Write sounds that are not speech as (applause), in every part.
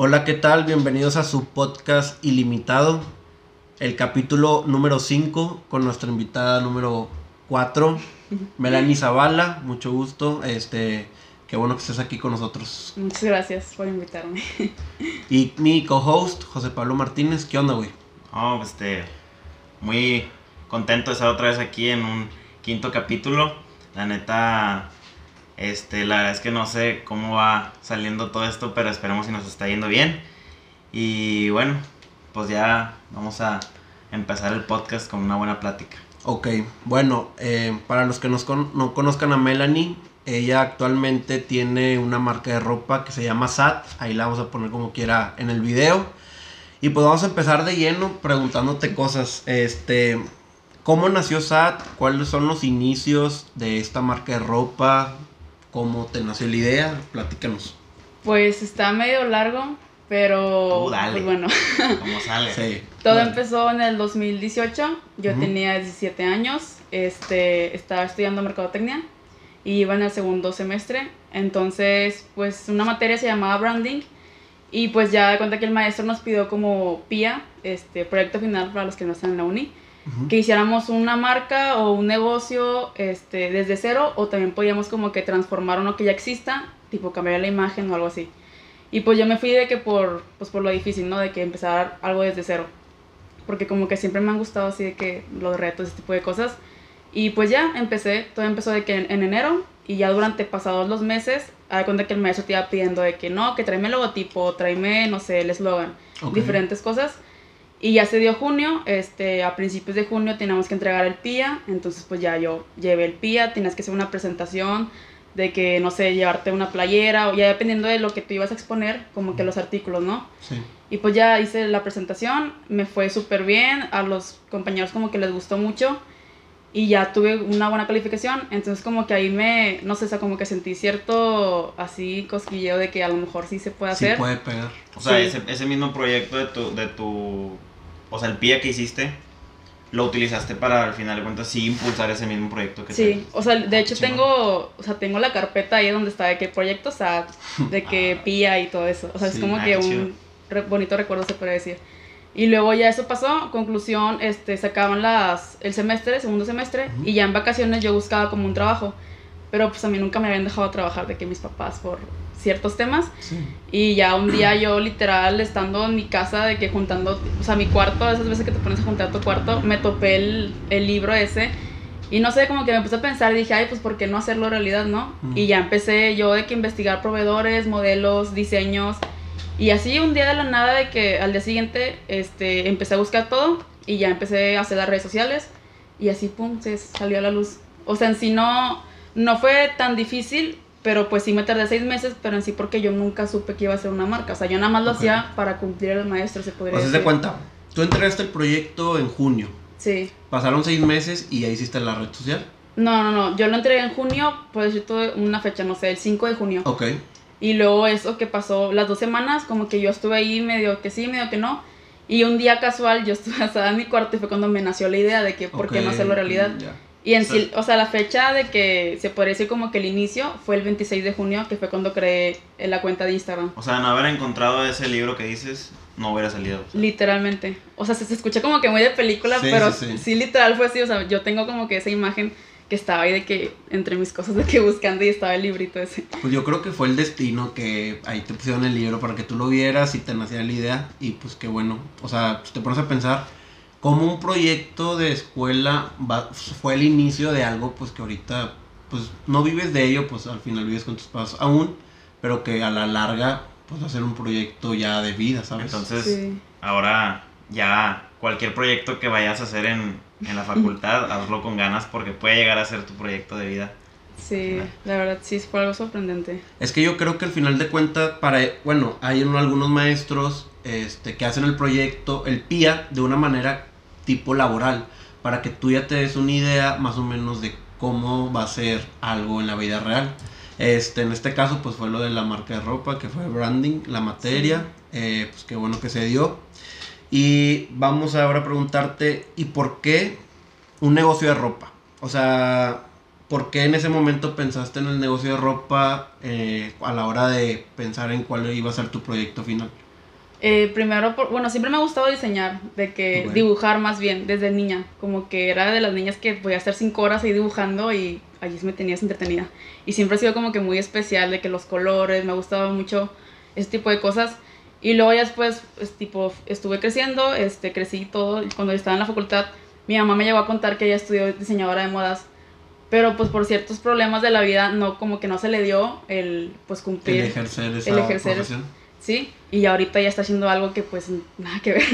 Hola, ¿qué tal? Bienvenidos a su podcast ilimitado, el capítulo número 5 con nuestra invitada número 4, (laughs) Melanie Zavala, mucho gusto, este, qué bueno que estés aquí con nosotros. Muchas gracias por invitarme. (laughs) Y mi co-host, José Pablo Martínez, ¿qué onda, güey? Oh, este, muy contento de estar otra vez aquí en un quinto capítulo. La neta, este, la verdad es que no sé cómo va saliendo todo esto, pero esperemos si nos está yendo bien. Y bueno, pues ya vamos a empezar el podcast con una buena plática. Ok, bueno, eh, para los que con- no conozcan a Melanie, ella actualmente tiene una marca de ropa que se llama SAT, ahí la vamos a poner como quiera en el video. Y pues vamos a empezar de lleno preguntándote cosas. Este, ¿cómo nació SAT? ¿Cuáles son los inicios de esta marca de ropa? ¿Cómo te nació la idea? Platícanos. Pues está medio largo, pero Tú dale. pues bueno, (laughs) ¿Cómo sale? Sí. todo empezó en el 2018. Yo tenía 17 años, este, estaba estudiando mercadotecnia y iba en el segundo semestre. Entonces, pues una materia se llamaba branding y pues ya de cuenta que el maestro nos pidió como PIA, este proyecto final para los que no están en la uni. Que hiciéramos una marca o un negocio este, desde cero o también podíamos como que transformar uno que ya exista, tipo cambiar la imagen o algo así. Y pues yo me fui de que por, pues por lo difícil, ¿no? De que empezar algo desde cero. Porque como que siempre me han gustado así de que los retos, ese tipo de cosas. Y pues ya empecé, todo empezó de que en, en enero y ya durante pasados los meses, a cuenta que el maestro te iba pidiendo de que no, que tráeme el logotipo, tráeme, no sé, el eslogan, Ok. diferentes cosas. Y ya se dio junio, este, a principios de junio teníamos que entregar el PIA, entonces pues ya yo llevé el PIA, tenías que hacer una presentación de que, no sé, llevarte una playera o ya dependiendo de lo que tú ibas a exponer, como que los artículos, ¿no? Sí. Y pues ya hice la presentación, me fue súper bien, a los compañeros como que les gustó mucho y ya tuve una buena calificación, entonces como que ahí me, no sé, o sea, como que sentí cierto así cosquilleo de que a lo mejor sí se puede Sí hacer. puede pegar. O sea, Sí. ese, ese mismo proyecto de tu, de tu, o sea, el pie que hiciste, lo utilizaste para al final de cuentas sí impulsar ese mismo proyecto que Sí, o sea, de hecho Chingón. tengo, o sea, tengo la carpeta ahí donde está de que proyectos, o sea, de que (laughs) Ah. pía y todo eso. O sea, Sí, es como ah, que qué un re- bonito recuerdo se puede decir. Y luego ya eso pasó, conclusión, este, se acaban las, el semestre, segundo semestre, Ujú. y ya en vacaciones yo buscaba como un trabajo. Pero pues a mí nunca me habían dejado trabajar de que mis papás por ciertos temas. Sí. Y ya un día yo literal estando en mi casa de que juntando, o sea, mi cuarto, esas veces que te pones a juntar tu cuarto, me topé el, el libro ese y no sé, como que me puse a pensar y dije, ay, pues ¿por qué no hacerlo realidad, no? Mm. Y ya empecé yo de que investigar proveedores, modelos, diseños y así un día de la nada de que al día siguiente este, empecé a buscar todo y ya empecé a hacer las redes sociales y así, pum, se salió a la luz. O sea, en sí no, no fue tan difícil, pero pues sí me tardé seis meses, pero en sí porque yo nunca supe que iba a ser una marca. O sea, yo nada más lo hacía para cumplir el maestro, se podría Pues decir. de cuenta, tú entregaste el proyecto en junio. Sí. Pasaron seis meses y ya hiciste la red social. No, no, no. Yo lo entregué en junio, por decir todo una fecha, no sé, el 5 de junio. Ok. Y luego eso que pasó las dos semanas, como que yo estuve ahí medio que sí, medio que no. Y un día casual yo estuve (laughs) asada en mi cuarto y fue cuando me nació la idea de que por qué no hacerlo realidad. ya. Y en Sí. sí, o sea, la fecha de que se podría decir como que el inicio fue el 26 de junio, que fue cuando creé eh, la cuenta de Instagram. O sea, no haber encontrado ese libro que dices, no hubiera salido. Literalmente. O sea, se, se escucha como que muy de película, Sí, pero sí, sí, sí. literal fue así. O sea, yo tengo como que esa imagen que estaba ahí de que entre mis cosas de que buscando y estaba el librito ese. Pues yo creo que fue el destino que ahí te pusieron el libro para que tú lo vieras y te naciera la idea. Y pues qué bueno. O sea, pues te pones a pensar cómo un proyecto de escuela va- fue el inicio de algo pues que ahorita pues no vives de ello, pues al final vives con tus padres aún, pero que a la larga pues va a ser un proyecto ya de vida, ¿sabes? Entonces, Sí. ahora ya cualquier proyecto que vayas a hacer en, en la facultad, (laughs) hazlo con ganas porque puede llegar a ser tu proyecto de vida. Sí, la verdad sí fue algo sorprendente. Es que yo creo que al final de cuentas, para, bueno, hay un- algunos maestros este, que hacen el proyecto, el PIA, de una manera tipo laboral, para que tú ya te des una idea más o menos de cómo va a ser algo en la vida real. Este, en este caso, pues fue lo de la marca de ropa, que fue branding, la materia, eh, pues qué bueno que se dio. Y vamos ahora a preguntarte, ¿y por qué un negocio de ropa? O sea, ¿por qué en ese momento pensaste en el negocio de ropa eh, a la hora de pensar en cuál iba a ser tu proyecto final? Eh, primero, por, bueno, siempre me ha gustado diseñar, de que Bueno. dibujar más bien, desde niña. Como que era de las niñas que podía estar cinco horas ahí dibujando y allí me tenías entretenida. Y siempre ha sido como que muy especial, de que los colores, me gustaba mucho ese tipo de cosas. Y luego ya después, pues, tipo, estuve creciendo, este, crecí todo. Cuando estaba en la facultad, mi mamá me llegó a contar que ella estudió diseñadora de modas. Pero pues por ciertos problemas de la vida, no, como que no se le dio el, pues, cumplir. El ejercer esa el ejercer profesión. Sí, y ahorita ya está haciendo algo que pues nada que ver.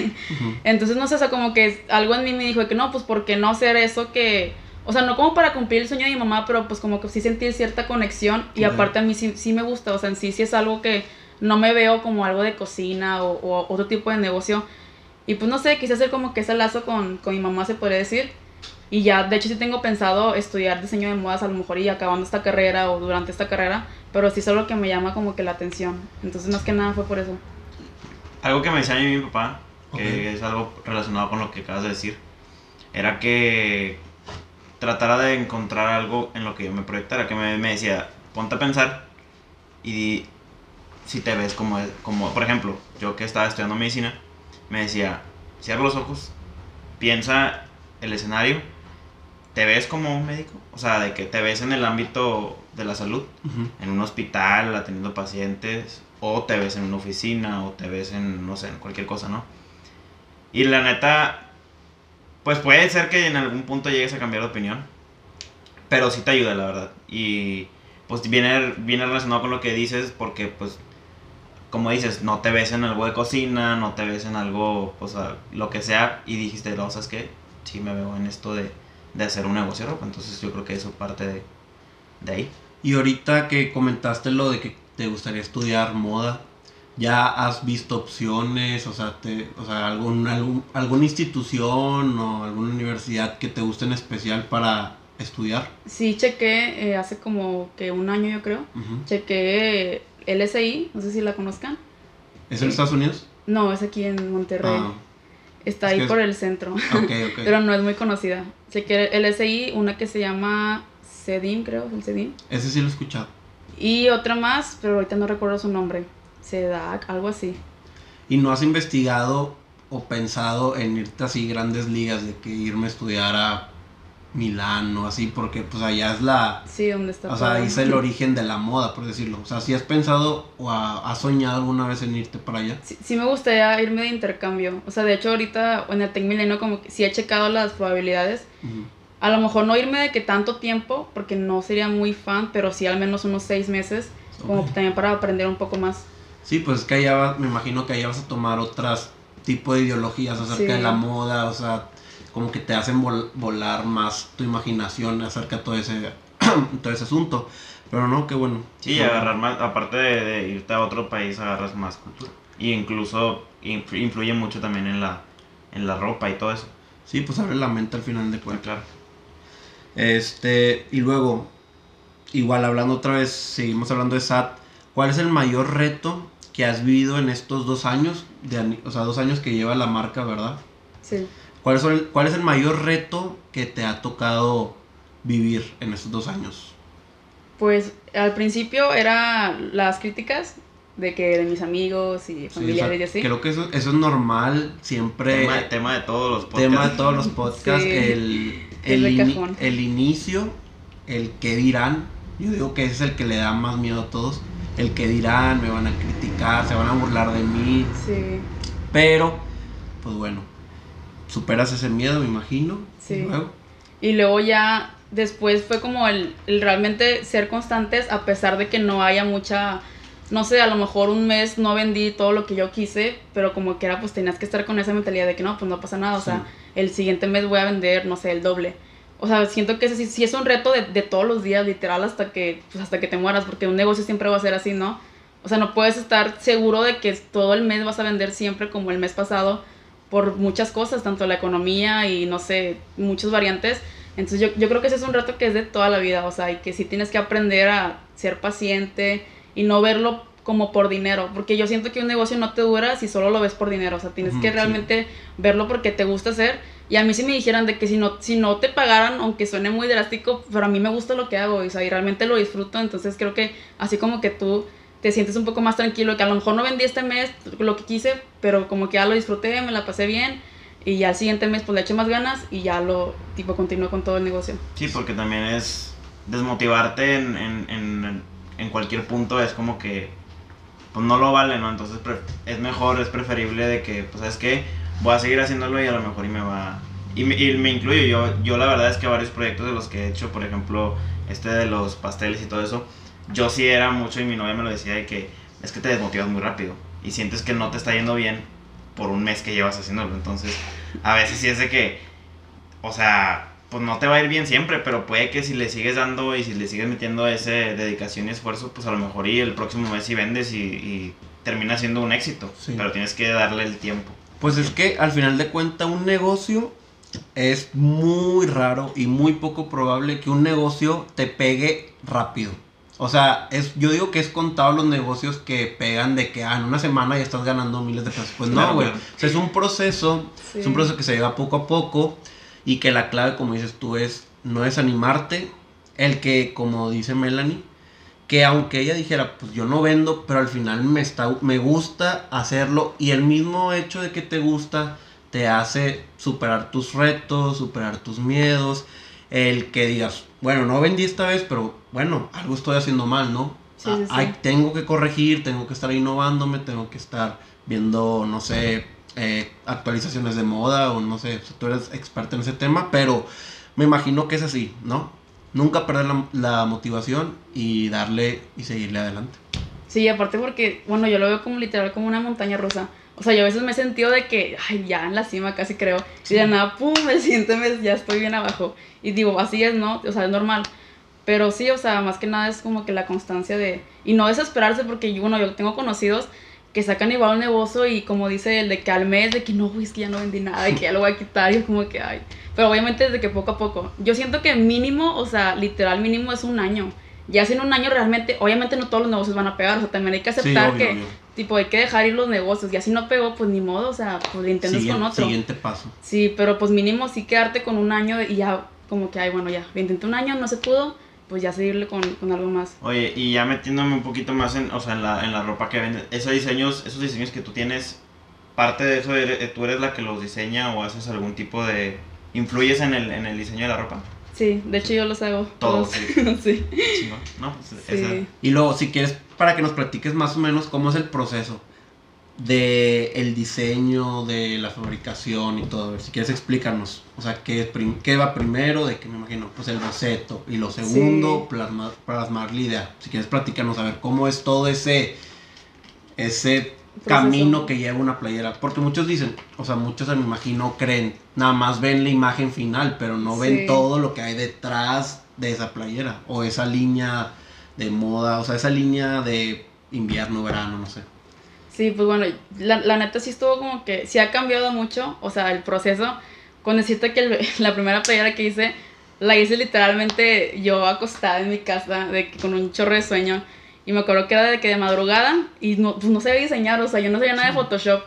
Entonces, no sé, o sea, como que algo en mí me dijo que no, pues ¿por qué no hacer eso que... O sea, no como para cumplir el sueño de mi mamá, pero pues como que sí sentir cierta conexión y aparte a mí sí, sí me gusta, o sea, en sí sí es algo que no me veo como algo de cocina o, o otro tipo de negocio. Y pues no sé, quise hacer como que ese lazo con, con mi mamá, se podría decir. Y ya, de hecho sí tengo pensado estudiar diseño de modas a lo mejor y acabando esta carrera o durante esta carrera, pero sí es algo que me llama como que la atención. Entonces más que nada fue por eso. Algo que me decía a mí mi papá, que Ok. es algo relacionado con lo que acabas de decir, era que tratara de encontrar algo en lo que yo me proyectara, que me, me decía, ponte a pensar y di si te ves como, como, por ejemplo, yo que estaba estudiando medicina, me decía, cierra los ojos, piensa el escenario, te ves como un médico, o sea, de que te ves en el ámbito de la salud, Ujú. en un hospital atendiendo pacientes, o te ves en una oficina, o te ves en, no sé, en cualquier cosa, ¿no? Y la neta, pues puede ser que en algún punto llegues a cambiar de opinión, pero sí te ayuda, la verdad. Y pues viene, viene relacionado con lo que dices, porque pues, como dices, no te ves en algo de cocina, no te ves en algo, pues a- lo que sea, y dijiste, no, ¿sabes qué? Sí me veo en esto de, de hacer un negocio de ropa, entonces yo creo que eso parte de, de ahí. Y ahorita que comentaste lo de que te gustaría estudiar moda, ¿ya has visto opciones? O sea, te, o sea algún, algún, alguna institución o alguna universidad que te guste en especial para estudiar? Sí, chequé eh, hace como que un año yo creo. Ujú. Chequé eh, LSI, no sé si la conozcan. ¿Es en. Estados Unidos? No, es aquí en Monterrey. Ah, Está es ahí que es- por el centro. (laughs) Pero no es muy conocida. Chequé LSI, una que se llama CEDIM, creo, el CEDIM. Ese sí lo he escuchado. Y otra más, pero ahorita no recuerdo su nombre. CEDAC, algo así. ¿Y no has investigado o pensado en irte así grandes ligas de que irme a estudiar a Milán o así? Porque pues allá es la... Sí, donde está. O sea, ahí es el origen de la moda, por decirlo. O sea, si has pensado o ha- has soñado alguna vez en irte para allá. Sí, sí me gustaría irme de intercambio. O sea, de hecho ahorita en el Tec Milenio como que sí he checado las probabilidades. A lo mejor no irme de que tanto tiempo, porque no sería muy fan, pero sí al menos unos seis meses, como también para aprender un poco más. Sí, pues es que allá va- me imagino que allá vas a tomar otras tipo de ideologías acerca Sí. de la moda, o sea, como que te hacen vol- volar más tu imaginación acerca de todo ese, (clears throat) todo ese asunto. Pero no, qué bueno. Sí, No. agarrar más, aparte de, de irte a otro país, agarras más cultura. Y incluso influ- influye mucho también en la, en la ropa y todo eso. Sí, pues abre la mente al final de cuentas. claro. Este, y luego, igual hablando otra vez, seguimos hablando de SAT. ¿Cuál es el mayor reto que has vivido en estos dos años? De, o sea, dos años que lleva la marca, ¿verdad? Sí. ¿Cuál es, el, ¿Cuál es el mayor reto que te ha tocado vivir en estos dos años? Pues al principio era las críticas de que de mis amigos y Sí, o sea, familiares y así. Creo que eso, eso es normal, siempre. Tema, tema de todos los podcasts. tema de todos los podcasts, Sí. el, el, cajón. el inicio, el que dirán, yo digo que ese es el que le da más miedo a todos, el que dirán, me van a criticar, se van a burlar de mí, Sí. pero, pues bueno, superas ese miedo, me imagino, Sí. y luego, Y luego ya después fue como el, el realmente ser constantes a pesar de que no haya mucha, no sé, a lo mejor un mes no vendí todo lo que yo quise, pero como que era pues tenías que estar con esa mentalidad de que no, pues no pasa nada, o Sí. sea, el siguiente mes voy a vender, no sé, el doble. O sea, siento que sí es un reto de, de todos los días, literal, hasta que, pues hasta que te mueras, porque un negocio siempre va a ser así, ¿no? O sea, no puedes estar seguro de que todo el mes vas a vender siempre como el mes pasado por muchas cosas, tanto la economía y no sé, muchas variantes. Entonces yo, yo creo que ese es un reto que es de toda la vida, o sea, y que sí tienes que aprender a ser paciente y no verlo como por dinero, porque yo siento que un negocio no te dura si solo lo ves por dinero, o sea, tienes Ujú, que sí. realmente verlo porque te gusta hacer. Y a mí si me dijeran de que si no, si no te pagaran, aunque suene muy drástico, pero a mí me gusta lo que hago, o sea, y realmente lo disfruto, entonces creo que así como que tú te sientes un poco más tranquilo, que a lo mejor no vendí este mes lo que quise, pero como que ya lo disfruté, me la pasé bien y ya el siguiente mes pues le eché más ganas y ya lo tipo continúo con todo el negocio. Sí, porque también es desmotivarte en, en, en, en cualquier punto, es como que pues no lo vale, ¿no? Entonces es mejor, es preferible de que, pues es que voy a seguir haciéndolo y a lo mejor y me va... Y me, y me incluyo, yo, yo la verdad es que varios proyectos de los que he hecho, por ejemplo, este de los pasteles y todo eso, yo sí era mucho y mi novia me lo decía de que es que te desmotivas muy rápido y sientes que no te está yendo bien por un mes que llevas haciéndolo. Entonces, a veces sí es de que, o sea, pues no te va a ir bien siempre, pero puede que si le sigues dando y si le sigues metiendo ese dedicación y esfuerzo, pues a lo mejor y el próximo mes sí vendes y, y termina siendo un éxito. Sí. Pero tienes que darle el tiempo. Pues es que al final de cuentas un negocio es muy raro y muy poco probable que un negocio te pegue rápido. O sea, es, yo digo que es contado los negocios que pegan de que ah, en una semana ya estás ganando miles de pesos. Pues no, güey. claro. O sea, es un proceso, Sí. es un proceso que se lleva poco a poco y que la clave, como dices tú, es no desanimarte. El que, como dice Melanie, que aunque ella dijera, pues yo no vendo, pero al final me, está, me gusta hacerlo y el mismo hecho de que te gusta te hace superar tus retos, superar tus miedos, el que digas, bueno, no vendí esta vez, pero bueno, algo estoy haciendo mal, ¿no? Sí, Ah, sí, sí. ay, tengo que corregir, tengo que estar innovándome, tengo que estar viendo, no sé, eh, actualizaciones de moda o no sé, tú eres experta en ese tema, pero me imagino que es así, ¿no? Nunca perder la, la motivación y darle y seguirle adelante. Sí, aparte porque, bueno, yo lo veo como literal como una montaña rusa. O sea, yo a veces me he sentido de que, ay, ya en la cima casi creo. Y de nada, pum, el siguiente mes ya estoy bien abajo. Y digo, así es, ¿no? O sea, es normal. Pero sí, o sea, más que nada es como que la constancia de... Y no desesperarse porque, yo, bueno, yo tengo conocidos que sacan igual un negocio y como dice el de que al mes, de que no, güey, es que ya no vendí nada, y que ya lo voy a quitar. Y es como que, ay. Pero obviamente desde que poco a poco. Yo siento que mínimo, o sea, literal mínimo es un año. Ya en un año realmente, obviamente no todos los negocios van a pegar, o sea, también hay que aceptar obvio, que, obvio. tipo, hay que dejar ir los negocios, y así no pegó, pues ni modo, o sea, pues le intentas Siguiente, con otro. siguiente paso. Sí, pero pues mínimo sí quedarte con un año y ya, como que, ay, bueno, ya, intenté un año, no se pudo, pues ya seguirle con, con algo más. Oye, y ya metiéndome un poquito más en, o sea, en, la, en la ropa que vendes, esos diseños, esos diseños que tú tienes, parte de eso, eres- tú eres la que los diseña o haces algún tipo de... ¿Influyes en el, en el diseño de la ropa? Sí, de hecho yo los hago. Todos, todos. sí. (laughs) ¿no? Pues esa- Sí. Y luego, si quieres, para que nos platiques más o menos cómo es el proceso de el diseño, de la fabricación y todo. A ver, si quieres explícanos. O sea, ¿qué, va primero? De que me imagino, pues el boceto. Y lo segundo, Sí. plasmar, plasmar la idea. Si quieres platicarnos, a ver cómo es todo ese, ese. Camino que lleva una playera. Porque muchos dicen, o sea, muchos me imagino creen, nada más ven la imagen final, pero no ven Sí. todo lo que hay detrás de esa playera. O esa línea de moda, o sea, esa línea de invierno, verano, no sé. Sí, pues bueno, la, la neta sí estuvo como que, sí ha cambiado mucho, o sea, el proceso. Con decirte que el- (laughs) la primera playera que hice, la hice literalmente yo acostada en mi casa, de con un chorro de sueño. Y me acuerdo que era de que de madrugada y no, pues no sabía diseñar, o sea, yo no sabía nada de Photoshop.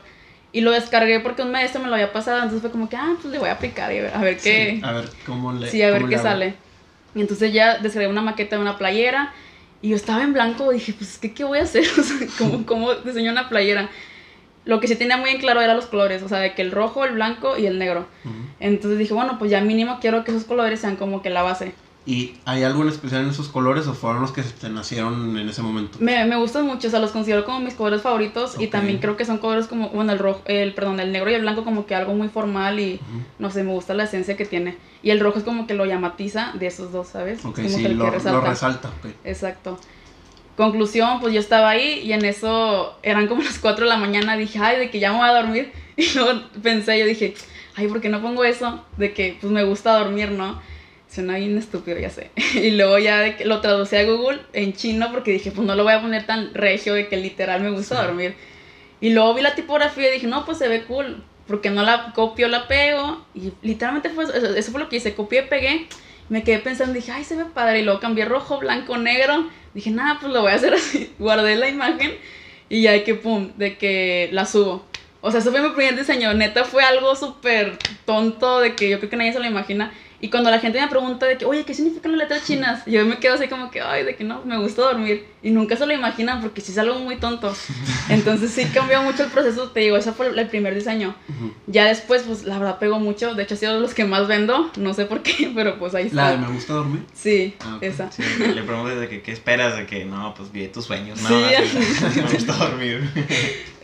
Y lo descargué porque un maestro me lo había pasado, entonces fue como que, ah, pues le voy a aplicar y a ver, a ver qué, Sí, a ver cómo le. Sí, a ver qué sale. Y entonces ya descargué una maqueta de una playera y yo estaba en blanco, dije, pues, ¿qué, qué voy a hacer? (laughs) O sea, ¿cómo, (laughs) ¿cómo diseño una playera? Lo que sí tenía muy en claro eran los colores, o sea, de que el rojo, el blanco y el negro. Ujú. Entonces dije, bueno, pues ya mínimo quiero que esos colores sean como que la base. ¿Y hay algo en especial en esos colores o fueron los que se te nacieron en ese momento? Me, me gustan mucho, o sea, los considero como mis colores favoritos y también creo que son colores como, bueno, el rojo, el, perdón, el negro y el blanco como que algo muy formal y, no sé, me gusta la esencia que tiene. Y el rojo es como que lo llamatiza de esos dos, ¿sabes? Ok, como sí, que el lo, que lo resalta. Exacto. Conclusión, pues yo estaba ahí y en eso eran como las 4 de la mañana. Dije, ay, de que ya me voy a dormir. (laughs) Y luego pensé, yo dije, ay, ¿por qué no pongo eso? De que pues me gusta dormir, ¿no? Suena bien estúpido, ya sé. (laughs) Y luego ya de que lo traducí a Google en chino porque dije, pues no lo voy a poner tan regio de que literal me gusta Sí. dormir. Y luego vi la tipografía y dije, no, pues se ve cool. Porque no la copio, la pego. Y literalmente fue eso, eso fue lo que hice. Copié, pegué. Me quedé pensando, dije, ay, se ve padre. Y luego cambié rojo, blanco, negro. Dije, nada, pues lo voy a hacer (laughs) así. Guardé la imagen y ya de que, pum, de que la subo. O sea, eso fue mi primer diseño. Neta fue algo súper tonto de que yo creo que nadie se lo imagina. Y cuando la gente me pregunta de que, oye, ¿qué significan las letras chinas? Yo me quedo así como que, ay, de que no, me gusta dormir. Y nunca se lo imaginan porque sí es algo muy tonto. (laughs) Entonces sí cambió mucho el proceso, te digo, ese fue el primer diseño. Ujú. Ya después, pues la verdad pegó mucho. De hecho, ha sido de los que más vendo. No sé por qué, (laughs) pero pues ahí La está. de me gusta dormir. Sí, Ah, ok. esa. Sí, le preguntas de que qué esperas, de que no, pues vive tus sueños, ¿no? Sí, Así, (laughs) me gusta dormir.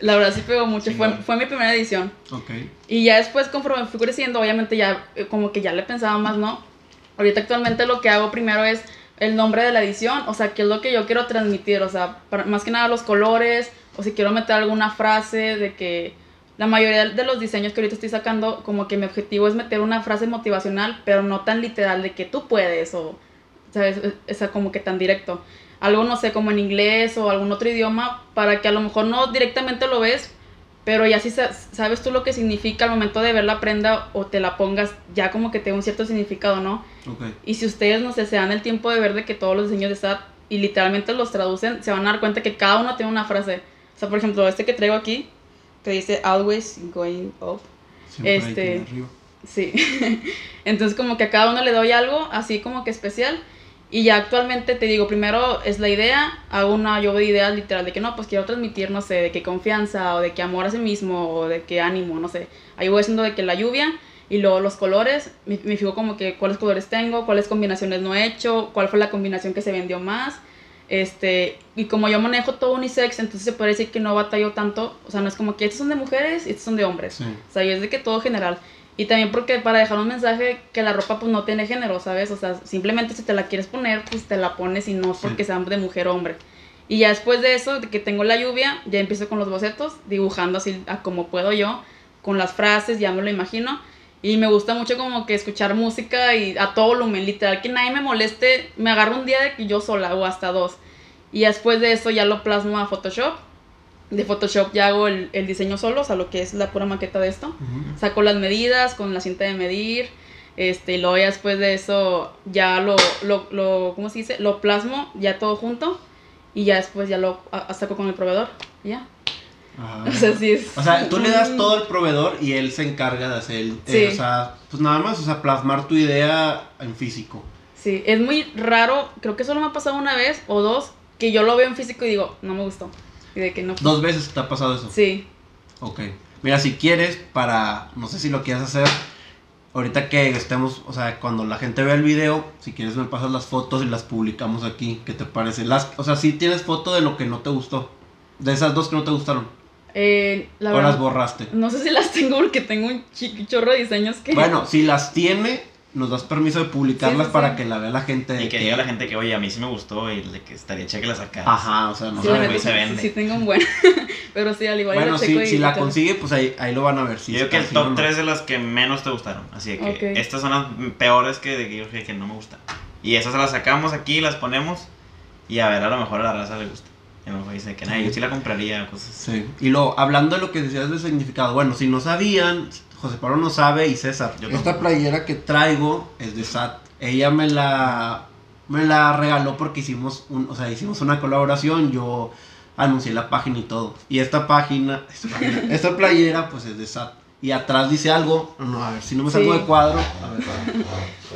La verdad sí pegó mucho. Fue, Chingón. fue mi primera edición. Ok. Y ya después, conforme fui creciendo, obviamente ya eh, como que ya le pensaba más, ¿no? Ahorita actualmente lo que hago primero es el nombre de la edición, o sea, qué es lo que yo quiero transmitir, o sea, para- más que nada los colores, o si quiero meter alguna frase de que la mayoría de los diseños que ahorita estoy sacando, como que mi objetivo es meter una frase motivacional, pero no tan literal de que tú puedes, o, ¿sabes? O sea, como que tan directo. Algo, no sé, como en inglés o algún otro idioma, para que a lo mejor no directamente lo ves, pero ya si sa- sabes tú lo que significa al momento de ver la prenda o te la pongas, ya como que te da un cierto significado, ¿no? Ok. Y si ustedes, no sé, se dan el tiempo de ver de que todos los diseños de SAT y literalmente los traducen, se van a dar cuenta que cada uno tiene una frase. O sea, por ejemplo, este que traigo aquí, que dice always going up. Siempre hay Este- que ir arriba. Sí. (laughs) Entonces como que a cada uno le doy algo así como que especial. Y ya actualmente te digo, primero es la idea, hago una lluvia de ideas literal de que no, pues quiero transmitir, no sé, de qué confianza o de qué amor a sí mismo o de qué ánimo, no sé. Ahí voy haciendo de que la lluvia y luego los colores, me, me fijo como que cuáles colores tengo, cuáles combinaciones no he hecho, cuál fue la combinación que se vendió más. Este, y como yo manejo todo unisex, entonces se puede decir que no batallo tanto, o sea, no es como que estos son de mujeres y estos son de hombres. Sí. O sea, yo es de que todo general. Y también porque para dejar un mensaje que la ropa pues no tiene género, ¿sabes? O sea, simplemente si te la quieres poner, pues te la pones y no porque sea de mujer o hombre. Y ya después de eso, de que tengo la lluvia, ya empiezo con los bocetos, dibujando así a como puedo yo, con las frases, ya me lo imagino. Y me gusta mucho como que escuchar música y a todo volumen, literal, que nadie me moleste. Me agarro un día de que yo sola o hasta dos. Y después de eso ya lo plasmo a Photoshop. De Photoshop ya hago el, el diseño solo, o sea, lo que es la pura maqueta de esto Ujú. saco las medidas con la cinta de medir, este, y luego ya después de eso ya lo, lo, lo, ¿cómo se dice? Lo plasmo ya todo junto y ya después ya lo a- a- saco con el proveedor, ya. Ajá. (laughs) O sea, sí es... O sea, tú le das todo al proveedor y él se encarga de hacer, el- Sí. eh, o sea, pues nada más, o sea, plasmar tu idea en físico. Sí, es muy raro, creo que solo me ha pasado una vez o dos, que yo lo veo en físico y digo, no me gustó. Y de que no. Dos veces te ha pasado eso. Sí, Ok. Mira, si quieres, para, no sé si lo quieres hacer, ahorita que estemos, o sea, cuando la gente vea el video, si quieres me pasas las fotos y las publicamos aquí. ¿Qué te parece? Las, o sea, si tienes foto de lo que no te gustó. De esas dos que no te gustaron. eh, la o las borraste. no sé si las (laughs) tengo porque tengo un chorro de diseños que... Bueno, si las tiene, nos das permiso de publicarlas Sí, sí, para sí. que la vea la gente. de Y que diga la gente que, oye, a mí sí me gustó y de que estaría chévere que la sacaras. Ajá, o sea, no sé. se vende. sí tengo un buen. (laughs) Pero sí, al igual Bueno, si, y- si la todo. consigue, pues ahí, ahí lo van a ver. Si Yo digo está que el top no. 3 de las que menos te gustaron. Así que Ok. estas son las peores que, de que yo dije que no me gustan. Y esas las sacamos aquí, las ponemos y a ver, a lo mejor a la raza le gusta. Y a lo mejor dice que nada, yo sí la compraría, cosas. Sí. Y luego, hablando de lo que decías del significado, bueno, si no sabían, José Pablo no sabe y César. Yo esta tampoco. playera que traigo es de SAT. Ella me la me la regaló porque hicimos un, o sea, hicimos una colaboración, yo anuncié la página y todo. Y esta página, esta, página- (laughs) esta playera pues es de SAT. Y atrás dice algo, no, a ver, si no me salgo Sí. de cuadro, a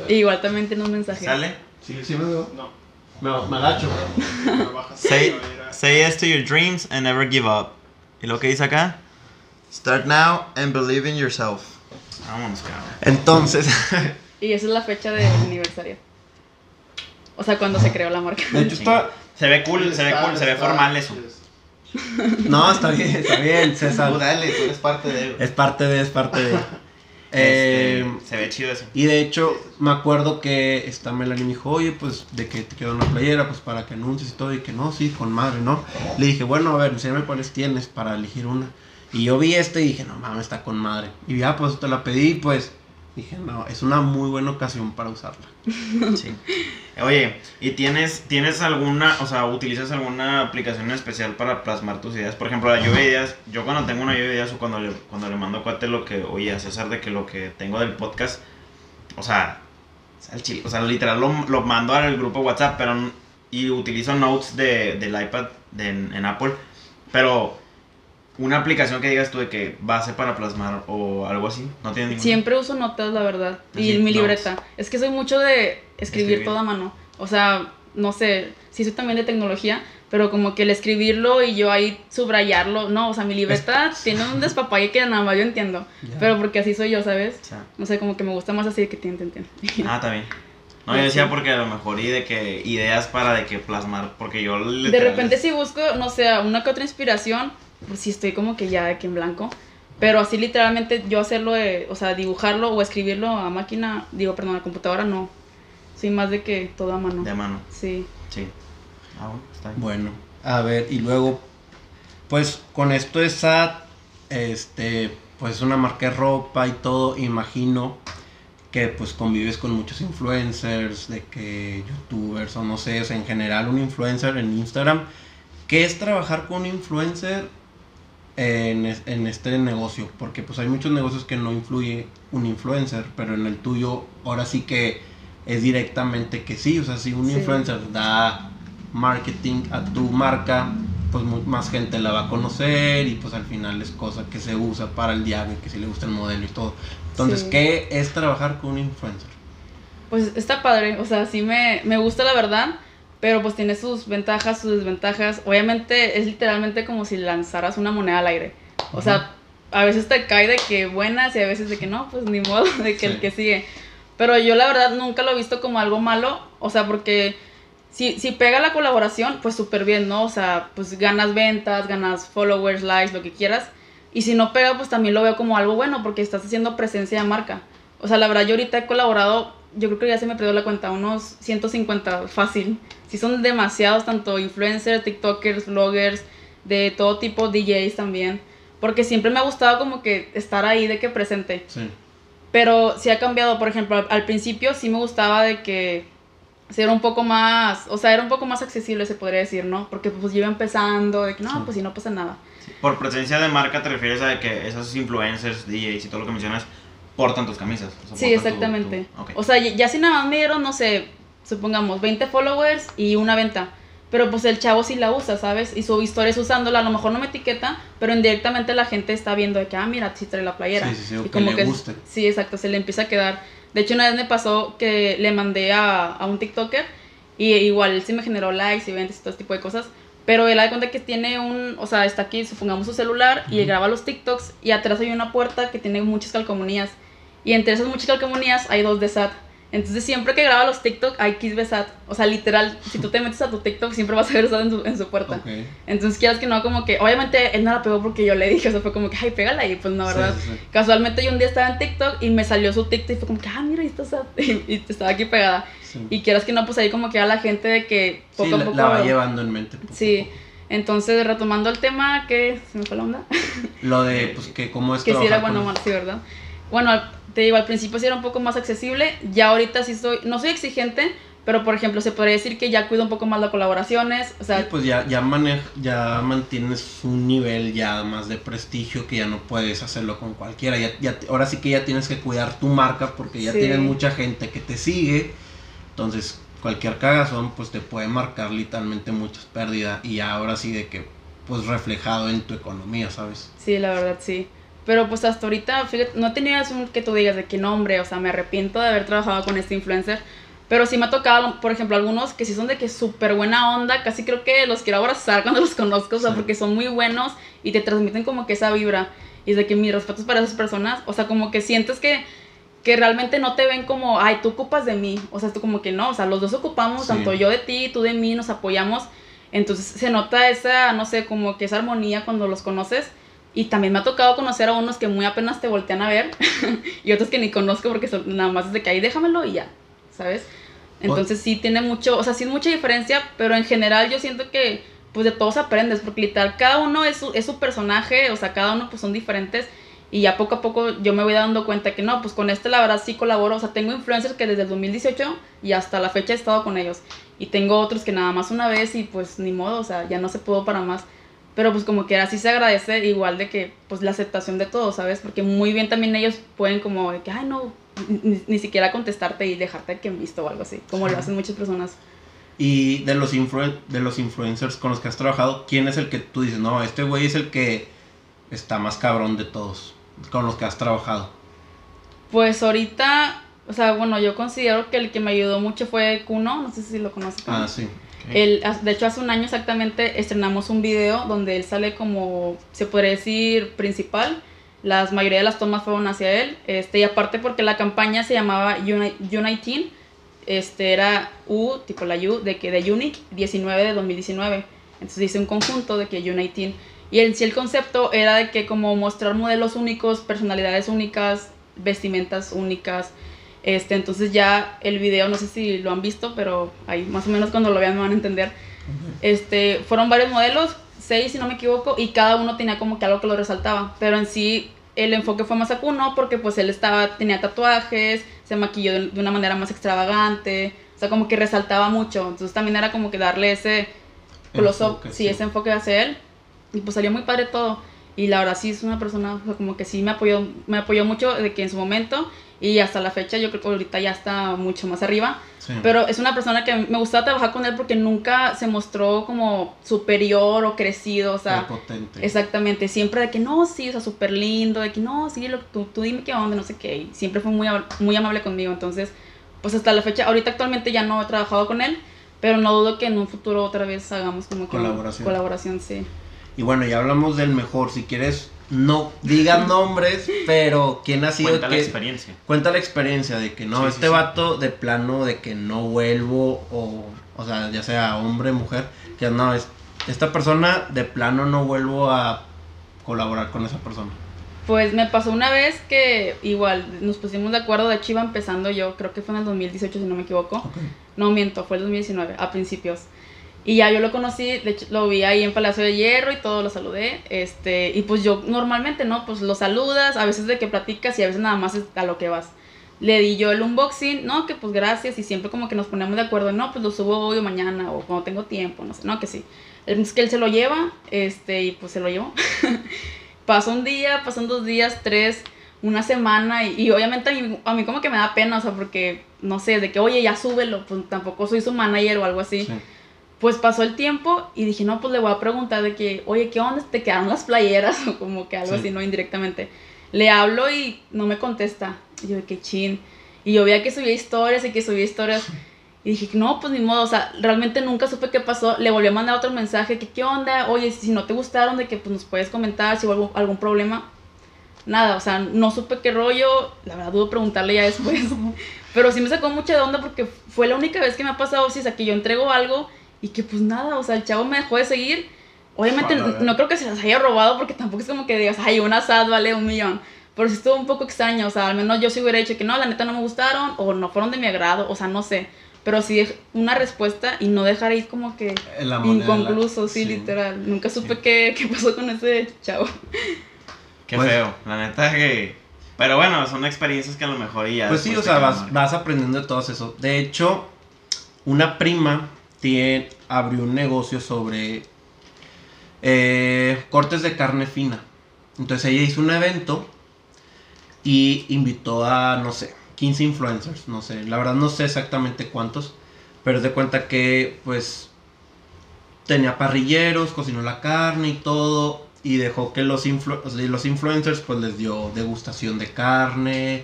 ver. Igual también tiene un mensaje. ¿Sale? Sí, sí me veo. No, Me, me agacho. (laughs) Say, say yes to your dreams and never give up. ¿Y lo que dice acá? Start now and believe in yourself. Vámonos, cabrón. Entonces, (laughs) Y esa es la fecha del aniversario. O sea, cuando se creó la marca. de hecho está Se ve cool, se ve cool, se ve formal eso. No, está bien, está bien, César. Tú dale, tú eres parte de Es parte de, es parte de. (laughs) Eh, Este, se ve chido eso. y de hecho, me acuerdo que esta Melanie me dijo, oye, pues de que te quedó una playera, pues para que anuncies y todo, y que no, sí, con madre, ¿no? Le dije, bueno, a ver, enséñame cuáles tienes para elegir una. Y yo vi este y dije, no mames, está con madre. Y ya, pues te la pedí, pues dije, no, es una muy buena ocasión para usarla. (laughs) Sí. Oye, ¿y tienes, tienes alguna, o sea, utilizas alguna aplicación especial para plasmar tus ideas? Por ejemplo, la lluvia de ideas, yo cuando tengo una lluvia de ideas o cuando le, cuando le mando a cuate lo que, oye, a César de que lo que tengo del podcast, o sea, al chile, o sea, literal lo, lo mando al grupo WhatsApp, pero, y utilizo notes de, del iPad de, en, en Apple, pero una aplicación que digas tú de que base para plasmar o algo así. No tiene ninguna. Siempre uso notas, la verdad. Y Sí, mi libreta. Es que soy mucho de escribir, Escribir. todo a mano. O sea, no sé, sí soy también de tecnología, pero como que el escribirlo y yo ahí subrayarlo, no, o sea, mi libreta tiene un despapalle que nada más yo entiendo. Pero porque así soy yo, ¿sabes? No sé, como que me gusta más así de que tiene, tiene. (laughs) ah, está bien. No, yo decía porque a lo mejor y de que ideas para de que plasmar, porque yo De repente si busco, no sé, una que otra inspiración, pues sí estoy como que ya de que en blanco. Pero así literalmente yo hacerlo de, o sea, dibujarlo o escribirlo a máquina, digo, perdón, a computadora no. Soy más de que todo a mano. de mano, Sí. sí. Ah, bueno, está bien. Bueno, a ver, y luego, pues con esto de SAT, este, pues es una marca de ropa y todo, imagino que pues convives con muchos influencers, de que youtubers o no sé, o sea, en general un influencer en Instagram. ¿Qué es trabajar con un influencer en, es- en este negocio? Porque pues hay muchos negocios que no influye un influencer, pero en el tuyo ahora sí que es directamente que sí, o sea, si un Sí. influencer da marketing a tu marca, pues más gente la va a conocer y pues al final es cosa que se usa para el diario, que si le gusta el modelo y todo. Entonces, Sí. ¿qué es trabajar con un influencer? Pues está padre, o sea, sí me, me gusta la verdad, pero pues tiene sus ventajas, sus desventajas. Obviamente es literalmente como si lanzaras una moneda al aire. O sea, a veces te cae de que buenas y a veces de que no, pues ni modo, (laughs) de que Sí. el que sigue. Pero yo la verdad nunca lo he visto como algo malo, o sea, porque si, si pega la colaboración, pues súper bien, ¿no? O sea, pues ganas ventas, ganas followers, likes, lo que quieras. Y si no pega, pues también lo veo como algo bueno porque estás haciendo presencia de marca. O sea, la verdad yo ahorita he colaborado, yo creo que ya se me perdió la cuenta, unos 150 fácil. Si son demasiados, tanto influencers, TikTokers, vloggers, de todo tipo, DJs también. Porque siempre me ha gustado como que estar ahí de que presente. Sí. Pero sí ha cambiado, por ejemplo, al, al principio sí me gustaba de que ser un poco más, o sea, era un poco más accesible, se podría decir, ¿no? Porque pues yo iba empezando, de que no, Sí. pues si no pasa nada. Por presencia de marca te refieres a que esos influencers, DJs y todo lo que mencionas portan tus camisas. o sea, Sí, portan tu- exactamente. tu- ok. O sea, ya si nada más me dieron, no sé, supongamos 20 followers y una venta. Pero pues el chavo sí la usa, ¿sabes? Y su historia es usándola, a lo mejor no me etiqueta, pero indirectamente la gente está viendo de que, ah, mira, sí trae la playera. Sí, sí, sí, o y que le guste. Sí, exacto, se le empieza a quedar. De hecho, una vez me pasó que le mandé a, a un TikToker y igual él sí me generó likes y ventas y todo ese tipo de cosas. Pero él da cuenta que tiene un, o sea, está aquí, supongamos su celular y Ujú. graba los TikToks y atrás hay una puerta que tiene muchas calcomanías. Y entre esas muchas calcomanías hay dos de SAT. Entonces siempre que graba los TikTok hay Kiss de SAT. O sea, literal, si tú te metes a tu TikTok siempre vas a ver SAT en su, en su puerta. Ok. Entonces quieras que no, como que, obviamente él no la pegó porque yo le dije, o sea, fue como que, ay, pégala y pues no, ¿verdad? Sí, sí, sí. Casualmente yo un día estaba en TikTok y me salió su TikTok y fue como que, ah, mira, ahí está SAT. (laughs) Y, y estaba aquí pegada. Y quieras que no, pues ahí como que a la gente de que poco Sí, a la, poco... la va llevando en mente. poco Sí, poco. entonces retomando el tema, que se me fue la onda. Lo de, (laughs) pues, que cómo es que sí era bueno, sí, ¿verdad? Bueno, te digo, al principio sí era un poco más accesible, ya ahorita sí soy, no soy exigente, pero por ejemplo se podría decir que ya cuido un poco más las colaboraciones, o sea, Sí, pues ya, ya, manej- ya mantienes un nivel ya más de prestigio que ya no puedes hacerlo con cualquiera. Ya, ya, ahora sí que ya tienes que cuidar tu marca porque ya Sí. tienes mucha gente que te sigue. Entonces, cualquier cagazón pues te puede marcar literalmente muchas pérdidas y ya ahora sí de que pues reflejado en tu economía, ¿sabes? sí, la verdad sí. Pero pues hasta ahorita, fíjate, no tenías un que tú digas de qué nombre, o sea, me arrepiento de haber trabajado con este influencer. Pero sí me ha tocado, por ejemplo, algunos que sí son de que súper buena onda, casi creo que los quiero abrazar (laughs) cuando los conozco, o sea, Sí. porque son muy buenos y te transmiten como que esa vibra. Y es de que mis respetos para esas personas, o sea, como que sientes que, que realmente no te ven como, ay, tú ocupas de mí, o sea, tú como que no, o sea, los dos ocupamos, Sí. tanto yo de ti, tú de mí, nos apoyamos. Entonces se nota esa, no sé, como que esa armonía cuando los conoces. Y también me ha tocado conocer a unos que muy apenas te voltean a ver (laughs) y otros que ni conozco porque son nada más desde que ahí déjamelo y ya, ¿sabes? Entonces sí tiene mucho, o sea, sí es mucha diferencia, pero en general yo siento que pues de todos aprendes, porque literal cada uno es su, es su personaje, o sea, cada uno pues son diferentes y ya poco a poco yo me voy dando cuenta que no, pues con este la verdad sí colaboro, o sea, tengo influencers que desde el 2018 y hasta la fecha he estado con ellos y tengo otros que nada más una vez y pues ni modo, o sea, ya no se pudo para más. Pero pues como que así se agradece igual de que pues la aceptación de todos, ¿sabes? Porque muy bien también ellos pueden como de que, ay no, ni, ni siquiera contestarte y dejarte que en visto o algo así, como Sí. lo hacen muchas personas. Y de los, influen- de los influencers con los que has trabajado, ¿quién es el que tú dices, no, este güey es el que está más cabrón de todos con los que has trabajado? Pues ahorita, o sea, bueno, yo considero que el que me ayudó mucho fue Kuno, no sé si lo conoces. Ah, sí. Él, de hecho, hace un año exactamente estrenamos un video donde él sale como, se podría decir, principal. La mayoría de las tomas fueron hacia él. Este, y aparte porque la campaña se llamaba Uni- Uniting, este, era U, tipo la U, de que de Unique 19 de 2019. Entonces hice un conjunto de que Uniting. Y en sí el concepto era de que como mostrar modelos únicos, personalidades únicas, vestimentas únicas. Este, entonces ya el video, no sé si lo han visto, pero ahí más o menos cuando lo vean me van a entender. Este, fueron varios modelos, seis si no me equivoco, y cada uno tenía como que algo que lo resaltaba. Pero en sí el enfoque fue más a Kuno porque pues él estaba, tenía tatuajes, se maquilló de, de una manera más extravagante, o sea, como que resaltaba mucho. Entonces también era como que darle ese Enfoque, sí, sí. ese enfoque hacia él. Y pues salió muy padre todo. Y la verdad sí es una persona o sea, como que sí me apoyó, me apoyó mucho de que en su momento y hasta la fecha yo creo que ahorita ya está mucho más arriba. Sí. Pero es una persona que me gustaba trabajar con él porque nunca se mostró como superior o crecido, o sea, potente. exactamente, siempre de que no, sí, o sea, súper lindo, de que no, sí, lo, tú, tú dime qué onda, no sé qué, y siempre fue muy, muy amable conmigo, entonces, pues hasta la fecha, ahorita actualmente ya no he trabajado con él, pero no dudo que en un futuro otra vez hagamos como Colaboración. colaboración, sí. Y bueno, ya hablamos del mejor. Si quieres, no digan nombres, pero ¿quién ha sido Cuenta la experiencia. Cuenta la experiencia de que no, Sí, este sí. vato de plano de que no vuelvo o, o sea, ya sea hombre, mujer, que no, es, esta persona de plano no vuelvo a colaborar con esa persona. Pues me pasó una vez que igual nos pusimos de acuerdo, de hecho iba empezando yo, creo que fue en el 2018 si no me equivoco. No miento, fue el 2019, a principios. Y ya yo lo conocí, de hecho lo vi ahí en Palacio de Hierro y todo, lo saludé. Este, y pues yo normalmente, ¿no? Pues lo saludas, a veces de que platicas y a veces nada más es a lo que vas. Le di yo el unboxing, no, que pues gracias y siempre como que nos ponemos de acuerdo, no, pues lo subo hoy o mañana o cuando tengo tiempo, no sé, no, que sí. Es que él se lo lleva, este, y pues se lo llevó. (laughs) Pasó un día, pasan dos días, tres, una semana y, y obviamente a mí, a mí como que me da pena, o sea, porque, no sé, de que, oye, ya súbelo, pues tampoco soy su manager o algo así. Sí. Pues pasó el tiempo y dije, no, pues le voy a preguntar de que, oye, ¿qué onda? ¿Te quedaron las playeras? (laughs) O como que algo Sí. así, ¿no? Indirectamente. Le hablo y no me contesta. Y yo, que chin. Y yo veía que subía historias y que subía historias. (laughs) Y dije, no, pues ni modo, o sea, realmente nunca supe qué pasó. Le volví a mandar otro mensaje, que qué onda, oye, si no te gustaron, de que pues nos puedes comentar si hubo algún, problema. Nada, o sea, no supe qué rollo, la verdad dudo preguntarle ya después. (laughs) Pero sí me sacó mucha de onda porque fue la única vez que me ha pasado, si sea, que yo entrego algo y que pues nada, o sea, el chavo me dejó de seguir. Obviamente no, no creo que se las haya robado porque tampoco es como que digas, ay, una SAT vale un millón. Pero sí estuvo un poco extraño, o sea, al menos yo sí hubiera dicho que no, la neta no me gustaron o no fueron de mi agrado, o sea, no sé. Pero sí una respuesta y no dejar ahí como que La moneda, inconcluso, la- sí, literal. Nunca supe qué, qué pasó con ese chavo. Qué Pues- feo, la neta que... Pero bueno, son experiencias que a lo mejor ya Pues sí, o sea, vas, vas aprendiendo de todo eso. De hecho, una prima tiene, abrió un negocio sobre eh, cortes de carne fina. Entonces ella hizo un evento y invitó a, no sé, 15 influencers, no sé, la verdad no sé exactamente cuántos, pero de cuenta que pues tenía parrilleros, cocinó la carne y todo y dejó que los, los influencers pues les dio degustación de carne,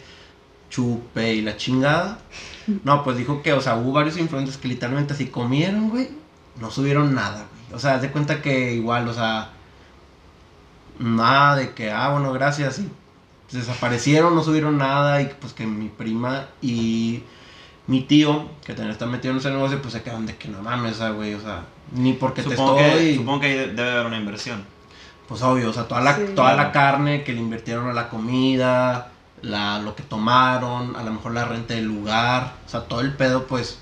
chupe y la chingada. No, pues dijo que, o sea, hubo varios influencers que literalmente así comieron, güey, no subieron nada, güey. O sea, haz de cuenta que igual, o sea, nada de que, ah, bueno, gracias, y desaparecieron, no subieron nada, y pues que mi prima y mi tío, que también está metido en ese negocio, pues se quedan de que no mames, o sea, güey, o sea, ni porque Supongo te que, estoy... supongo que ahí de- debe haber una inversión. Pues obvio, o sea, toda la, Sí. toda la carne que le invirtieron a la comida, la, lo que tomaron, a lo mejor la renta del lugar, o sea, todo el pedo, pues,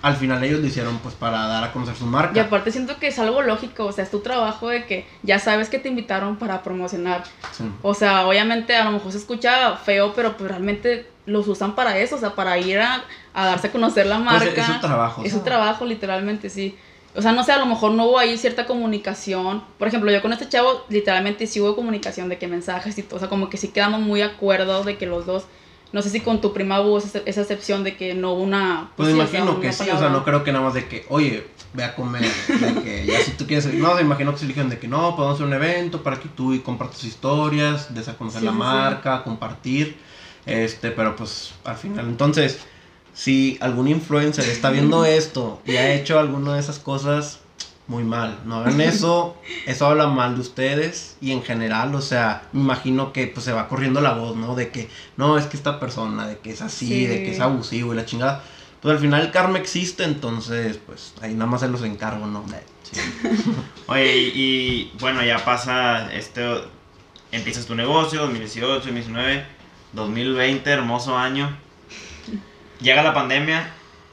al final ellos lo hicieron, pues, para dar a conocer su marca. Y aparte siento que es algo lógico, o sea, es tu trabajo de que ya sabes que te invitaron para promocionar. Sí. O sea, obviamente a lo mejor se escucha feo, pero pues realmente los usan para eso, o sea, para ir a, a darse a conocer la marca. Pues es su trabajo. Es su trabajo, literalmente, sí. O sea, no sé, a lo mejor no hubo ahí cierta comunicación. Por ejemplo, yo con este chavo, literalmente sí hubo comunicación de que mensajes y todo. O sea, como que sí quedamos muy de acuerdo de que los dos No sé si con tu prima hubo esa, esa excepción de que no hubo una... Pues sí, sea, imagino que sí, o sea, no creo que nada más de que, oye, ve a comer, de que ya si tú quieres, no, me imagino que se dijeron de que no, podemos hacer un evento para que tú y compartas historias, des a conocer Sí, la sí. marca, compartir, este, pero pues al final, entonces, si algún influencer está viendo esto y ha hecho alguna de esas cosas, muy mal, no hagan (laughs) eso, eso habla mal de ustedes y en general, o sea, me imagino que pues se va corriendo la voz, ¿no? De que, no, es que esta persona, de que es así, Sí. de que es abusivo y la chingada. Pues al final el karma existe, entonces, pues ahí nada más se los encargo, ¿no? Sí. (laughs) Oye, y, y, bueno, ya pasa este. Empiezas tu negocio, 2018, 2019, 2020, hermoso año. Llega la pandemia.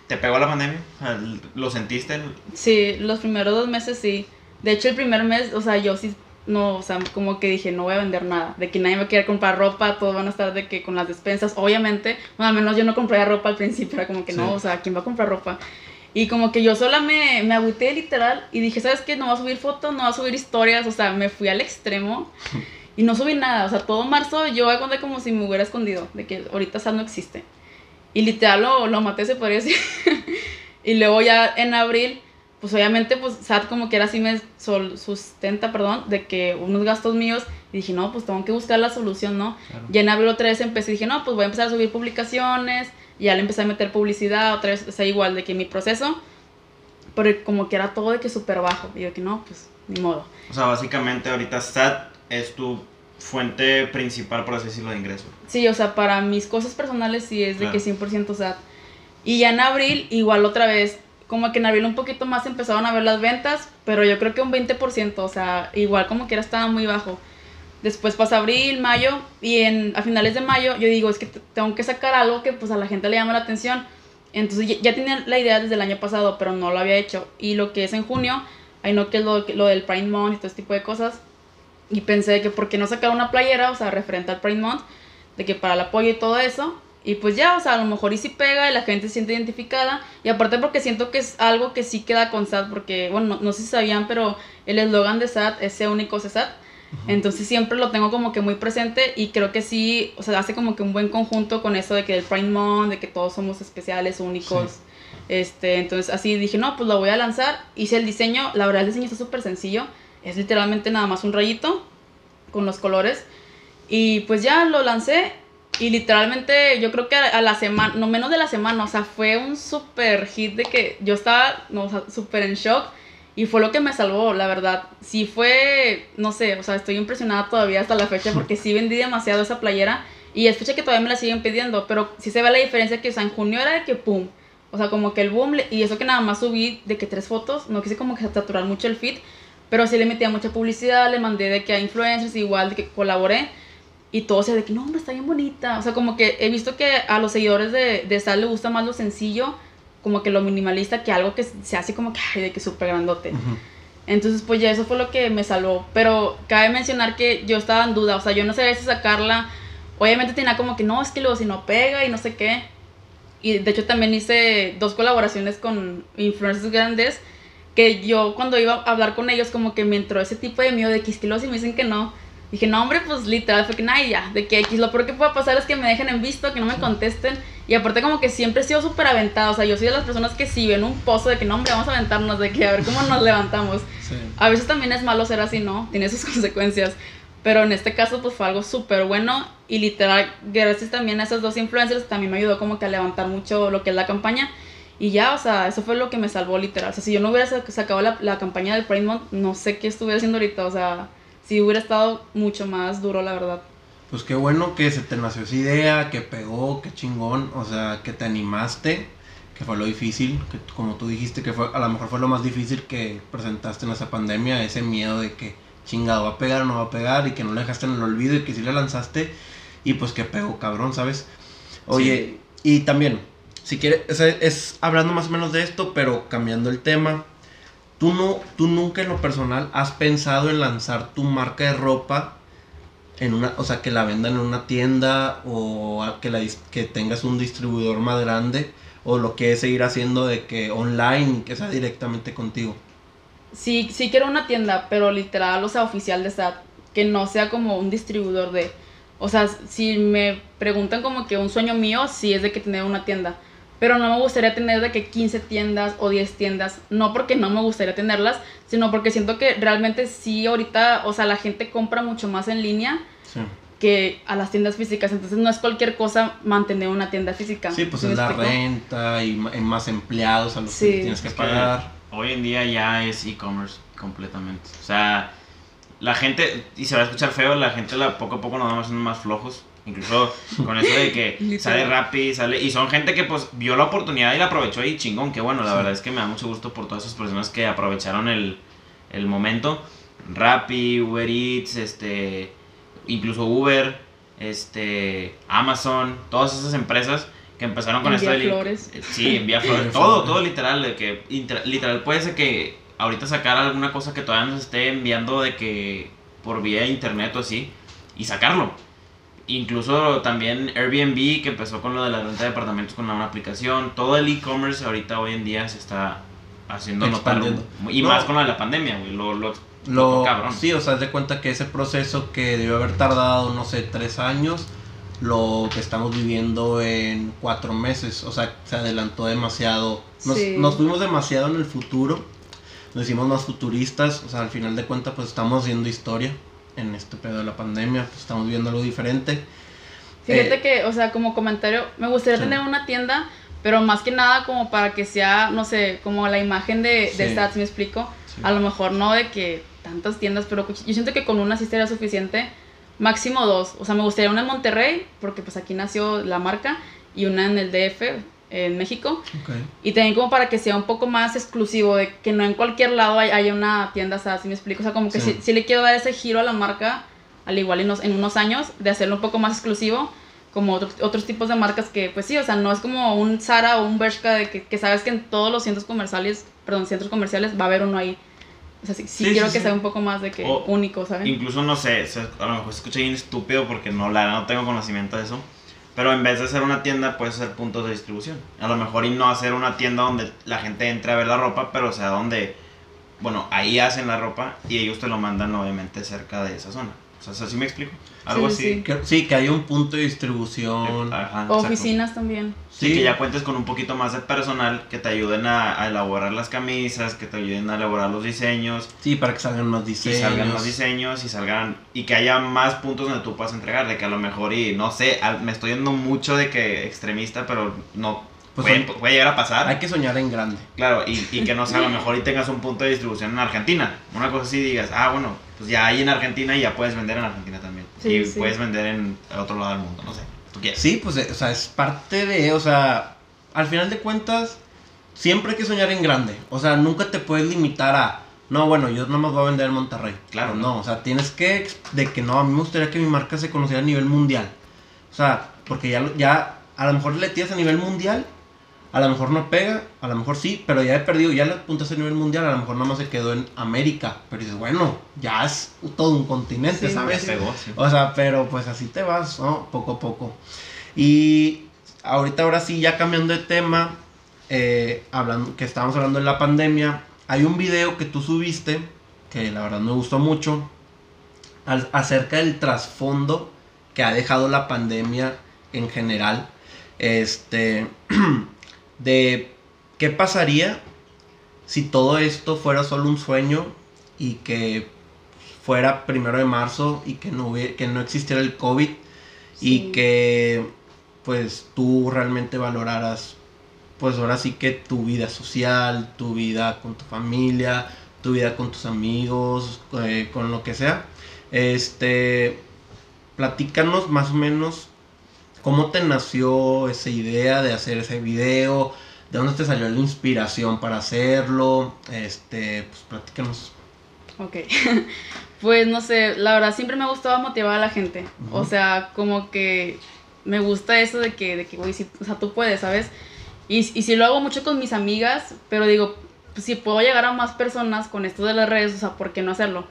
¿Te pegó la pandemia? O ¿Lo sentiste? Sí, los primeros dos meses sí. De hecho, el primer mes, o sea, yo sí, no, o sea, como que dije, no voy a vender nada. De que nadie me quiere comprar ropa, todos van a estar de que con las despensas. Obviamente, bueno, al menos yo no compraría ropa al principio, era como que Sí. no, o sea, ¿quién va a comprar ropa? Y como que yo sola me, me agüité literal y dije, ¿sabes qué? No va a subir fotos, no va a subir historias, o sea, me fui al extremo (laughs) y no subí nada. O sea, todo marzo yo conté como si me hubiera escondido, de que ahorita SAT no existe. Y literal lo, lo maté, se podría decir. (laughs) y luego ya en abril, pues obviamente, pues SAT como que era así me sol- sustenta, perdón, de que unos gastos míos. Y dije, no, pues tengo que buscar la solución, ¿no? Claro. Ya en abril otra vez empecé, dije, no, pues voy a empezar a subir publicaciones. Y ya le empecé a meter publicidad, otra vez, o sea, igual de que mi proceso. Pero como que era todo de que súper bajo. Y yo que no, pues ni modo. O sea, básicamente ahorita SAT es tu fuente principal, por así decirlo, de ingreso. Sí, o sea, para mis cosas personales sí es de Claro. que 100% SAT. Y ya en abril, igual otra vez, como que en abril un poquito más empezaron a ver las ventas, pero yo creo que un 20%, o sea, igual como que era estaba muy bajo. Después pasa abril, mayo, y en, a finales de mayo yo digo, es que tengo que sacar algo que pues a la gente le llame la atención. Entonces ya, ya tenía la idea desde el año pasado, pero no lo había hecho. Y lo que es en junio, ahí no que es lo, lo del Prime Month y todo este tipo de cosas. Y pensé que por qué no sacar una playera, o sea, referente al Prime Month, de que para el apoyo y todo eso. Y pues ya, o sea, a lo mejor y si pega y la gente se siente identificada. Y aparte porque siento que es algo que sí queda con SAT, porque, bueno, no, no sé si sabían, pero el eslogan de SAT es ese único SAT. Entonces siempre lo tengo como que muy presente y creo que sí, o sea, hace como que un buen conjunto con eso de que el Prime Month, de que todos somos especiales, únicos. Sí. Este, entonces así dije, no, pues lo voy a lanzar. Hice el diseño, la verdad el diseño está súper sencillo. Es literalmente nada más un rayito con los colores. Y pues ya lo lancé y literalmente yo creo que a, la semana, no menos de la semana, o sea, fue un súper hit de que yo estaba no, o súper en shock y fue lo que me salvó, la verdad. Sí fue, no sé, o sea, estoy impresionada todavía hasta la fecha porque sí vendí demasiado esa playera y es que todavía me la siguen pidiendo, pero sí se ve la diferencia que, o sea, en junio era de que pum, o sea, como que el boom, y eso que nada más subí de que tres fotos, no quise como que saturar mucho el feed, pero sí le metía mucha publicidad, le mandé de que a influencers, igual de que colaboré, y todo o sea de que no, hombre, está bien bonita. O sea, como que he visto que a los seguidores de, de Sal le gusta más lo sencillo, como que lo minimalista, que algo que se hace como que, ay, de que súper grandote. Ujú. Entonces, pues ya eso fue lo que me salvó. Pero cabe mencionar que yo estaba en duda, o sea, yo no sabía si sacarla. Obviamente tenía como que no, es que luego si no pega y no sé qué. Y de hecho también hice dos colaboraciones con influencers grandes que yo cuando iba a hablar con ellos como que me entró ese tipo de miedo de que si me dicen que no. Dije, no, hombre, pues literal, fue que nada, ya, de que X, lo peor que pueda pasar es que me dejen en visto, que no me contesten. Y aparte como que siempre he sido súper aventada, o sea, yo soy de las personas que si ven un pozo de que no, hombre, vamos a aventarnos, de que a ver cómo nos levantamos. Sí. A veces también es malo ser así, ¿no? Tiene sus (laughs) consecuencias. Pero en este caso, pues fue algo súper bueno. Y literal, gracias también a esos dos influencers, también me ayudó como que a levantar mucho lo que es la campaña. Y ya, o sea, eso fue lo que me salvó literal. O sea, si yo no hubiera sac- sacado la, la campaña del Pride Month, no sé qué estuviera haciendo ahorita. O sea, si hubiera estado mucho más duro, la verdad. Pues qué bueno que se te nació esa idea, que pegó, qué chingón, o sea, que te animaste, que fue lo difícil, que como tú dijiste que fue, a lo mejor fue lo más difícil que presentaste en esa pandemia, ese miedo de que chingado va a pegar o no va a pegar y que no lo dejaste en el olvido y que sí la lanzaste y pues que pegó, cabrón, ¿sabes? Oye, y también, si quieres, es hablando más o menos de esto, pero cambiando el tema, tú no, tú nunca en lo personal has pensado en lanzar tu marca de ropa en una, o sea, que la vendan en una tienda o que la que tengas un distribuidor más grande o lo que es seguir haciendo de que online que sea directamente contigo. Sí, sí quiero una tienda, pero literal, o sea, oficial de SAT. Que no sea como un distribuidor de... O sea, si me preguntan como que un sueño mío, sí es de que tener una tienda. Pero no me gustaría tener de que 15 tiendas o 10 tiendas. No porque no me gustaría tenerlas, sino porque siento que realmente sí ahorita, o sea, la gente compra mucho más en línea. Sí. que a las tiendas físicas. Entonces no es cualquier cosa mantener una tienda física. Sí, pues ¿Sí es la explico? renta y más empleados a los Sí. que tienes que Es que pagar. Hoy en día ya es e-commerce completamente. O sea, la gente, y se va a escuchar feo, la gente la, poco a poco nos vamos haciendo más flojos. Incluso con eso de que (laughs) sale Rappi, sale... Y son gente que pues vio la oportunidad y la aprovechó y chingón, que bueno, la Sí. verdad es que me da mucho gusto por todas esas personas que aprovecharon el, el momento. Rappi, Uber Eats, este, incluso Uber, este, Amazon, todas esas empresas que empezaron con esto Envía del- flores. Sí, envía (laughs) flores. Todo, todo literal. De que, literal puede ser que ahorita sacar alguna cosa que todavía nos esté enviando de que por vía internet o así y sacarlo. Incluso también Airbnb que empezó con lo de la renta de departamentos con una aplicación. Todo el e-commerce ahorita hoy en día se está haciendo notar. Y No. más con lo de la pandemia, güey. Lo, lo, Lo, cabrón. sí, o sea, haz de cuenta que ese proceso que debió haber tardado, no sé, tres años, lo que estamos viviendo en cuatro meses. O sea, se adelantó demasiado. Nos, Sí. nos fuimos demasiado en el futuro. Nos hicimos más futuristas. O sea, al final de cuentas, pues estamos haciendo historia en este pedo de la pandemia. Pues estamos viendo algo diferente. Fíjate Eh, que, o sea, como comentario, me gustaría Sí. tener una tienda, pero más que nada como para que sea, no sé, como la imagen de, de Sí. Stats, ¿me explico? Sí. A lo mejor no de que tantas tiendas, pero yo siento que con una sí sería suficiente, máximo dos. O sea, me gustaría una en Monterrey, porque pues aquí nació la marca, y una en el DF, en México. Ok. Y también como para que sea un poco más exclusivo, de que no en cualquier lado hay- haya una tienda Stats, ¿sí me explico? O sea, como que Sí. sí, sí le quiero dar ese giro a la marca, al igual en, unos- en unos años, de hacerlo un poco más exclusivo, como otros, otros tipos de marcas que, pues sí, o sea, no es como un Zara o un Bershka de que, que sabes que en todos los centros comerciales, perdón, centros comerciales va a haber uno ahí. O sea, sí, sí Sí, quiero sí, que sea un poco más de que O- único, ¿saben? Incluso no sé, a lo mejor escucha bien estúpido porque no, la no tengo conocimiento de eso. Pero en vez de ser una tienda, puedes hacer puntos de distribución. A lo mejor y no hacer una tienda donde la gente entre a ver la ropa, pero sea, donde, bueno, ahí hacen la ropa y ellos te lo mandan obviamente cerca de esa zona. O sea, ¿así me explico? Algo Sí, así. sí, sí. Que- sí, que haya un punto de distribución. Ajá, exacto. oficinas también. Sí, que ya cuentes con un poquito más de personal que te ayuden a, a elaborar las camisas, que te ayuden a elaborar los diseños, Sí, para que salgan más y diseños. salgan más diseños y salgan y que haya más puntos donde tú puedas entregar de que a lo mejor y no sé al- me estoy yendo mucho de que extremista pero no Pues puede, son- puede llegar a pasar Hay que soñar en grande. claro y, y que no sé a lo mejor y tengas un punto de distribución en Argentina una cosa así digas ah bueno pues ya hay en Argentina y ya puedes vender en Argentina también Sí, y sí. puedes vender en otro lado del mundo no sé tú quieres Sí, pues, eh, o sea, es parte de, o sea, al final de cuentas, siempre hay que soñar en grande. O sea, nunca te puedes limitar a, no, bueno, yo nada más voy a vender en Monterrey. Claro, ¿no? no, o sea, tienes que, de que no, a mí me gustaría que mi marca se conociera a nivel mundial. O sea, porque ya, lo- ya a lo mejor le tiras a nivel mundial, a lo mejor no pega, a lo mejor sí, pero ya he perdido, ya le apuntas a nivel mundial, a lo mejor nada más se quedó en América. Pero dices, bueno, ya es todo un continente, Sí. ¿sabes? Pegó, sí. O sea, pero pues así te vas, ¿no? Poco a poco. Y ahorita, ahora sí, ya cambiando de tema, eh, hablando, que estábamos hablando de la pandemia, hay un video que tú subiste, que la verdad me gustó mucho, al- acerca del trasfondo que ha dejado la pandemia en general. Este, (clears throat) de qué pasaría si todo esto fuera solo un sueño y que fuera primero de marzo y que no, hubiera, que no existiera el COVID y que pues tú realmente valoraras pues ahora sí que tu vida social, tu vida con tu familia, tu vida con tus amigos, eh, con lo que sea. Este, platícanos más o menos cómo te nació esa idea de hacer ese video, de dónde te salió la inspiración para hacerlo, este, pues platícanos. Ok. (laughs) pues no sé, la verdad siempre me ha gustado motivar a la gente. O sea, como que me gusta eso de que, de que güey, sí, o sea, tú puedes, ¿sabes? Y, y sí lo hago mucho con mis amigas, pero digo, pues, si puedo llegar a más personas con esto de las redes, o sea, ¿por qué no hacerlo?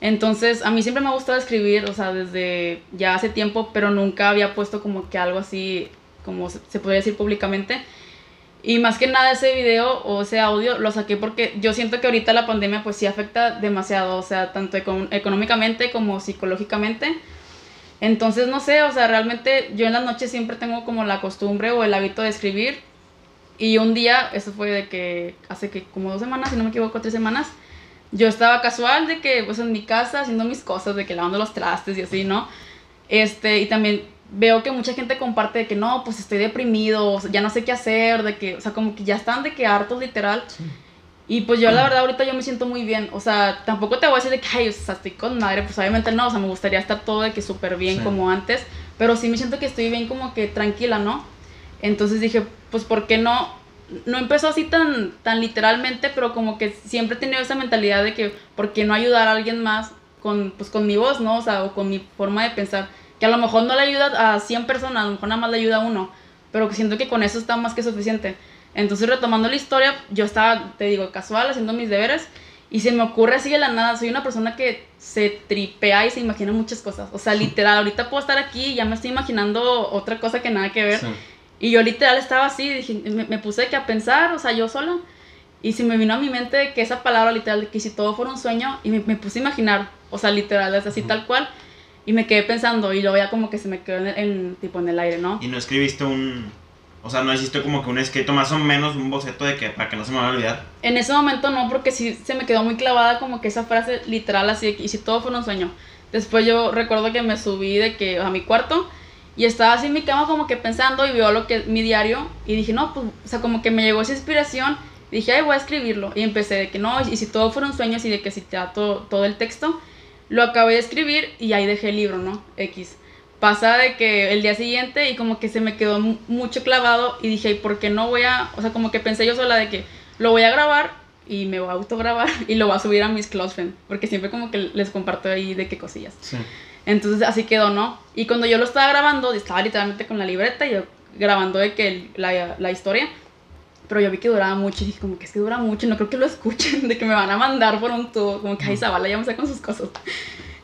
Entonces, a mí siempre me ha gustado escribir, o sea, desde ya hace tiempo, pero nunca había puesto como que algo así, como se, se podría decir públicamente. Y más que nada ese video o ese audio lo saqué porque yo siento que ahorita la pandemia pues sí afecta demasiado, o sea, tanto econ- económicamente como psicológicamente. Entonces, no sé, o sea, realmente yo en las noches siempre tengo como la costumbre o el hábito de escribir. Y un día, eso fue de que hace que como dos semanas, si no me equivoco, tres semanas, yo estaba casual de que, pues en mi casa haciendo mis cosas, de que lavando los trastes y así, ¿no? Este, y también veo que mucha gente comparte de que no, pues estoy deprimido, ya no sé qué hacer, de que, o sea, como que ya están de que hartos literal. Y pues yo la verdad ahorita yo me siento muy bien, o sea, tampoco te voy a decir de que, ay, o sea, estoy con madre, pues obviamente no, o sea, me gustaría estar todo de que súper bien Sí. como antes, pero sí me siento que estoy bien como que tranquila, ¿no? Entonces dije, pues ¿por qué no? No empezó así tan, tan literalmente, pero como que siempre he tenido esa mentalidad de que, ¿por qué no ayudar a alguien más con, pues, con mi voz, ¿no? O sea, o con mi forma de pensar, que a lo mejor no le ayuda a 100 personas, a lo mejor nada más le ayuda a uno, pero siento que con eso está más que suficiente. Entonces, retomando la historia, yo estaba, te digo, casual, haciendo mis deberes, y se me ocurre así de la nada, soy una persona que se tripea y se imagina muchas cosas. O sea, literal, ahorita puedo estar aquí y ya me estoy imaginando otra cosa que nada que ver. Sí. Y yo literal estaba así, dije, me, me puse que a pensar, o sea, yo sola. Y se me vino a mi mente que esa palabra literal, que si todo fuera un sueño, y me, me puse a imaginar, o sea, literal, es así Ujú. tal cual. Y me quedé pensando, y luego ya como que se me quedó en, en- tipo en el aire, ¿no? Y no escribiste un. O sea, no hiciste como que un escrito más o menos, un boceto de que para que no se me vaya a olvidar. En ese momento no, porque sí se me quedó muy clavada como que esa frase literal así de que, y si todo fuera un sueño. Después yo recuerdo que me subí de que a mi cuarto y estaba así en mi cama como que pensando y veo lo que mi diario y dije, no, pues, o sea, como que me llegó esa inspiración. Dije, ay, voy a escribirlo. Y empecé de que no, y si todo fuera un sueño, así de que si te da todo, todo el texto. Lo acabé de escribir y ahí dejé el libro, ¿no? X. Pasa de que el día siguiente y como que se me quedó mu- mucho clavado y dije, ¿y por qué no voy a...? O sea, como que pensé yo sola de que lo voy a grabar y me voy a autograbar (laughs) y lo voy a subir a mis close friends, porque siempre como que les comparto ahí de qué cosillas. Sí. Entonces así quedó, ¿no? Y cuando yo lo estaba grabando, estaba literalmente con la libreta y yo grabando de que el- la, la historia, pero yo vi que duraba mucho y dije como que es que dura mucho, no creo que lo escuchen, (laughs) de que me van a mandar por un tubo, como que ay, Zabala ya me está con sus cosas.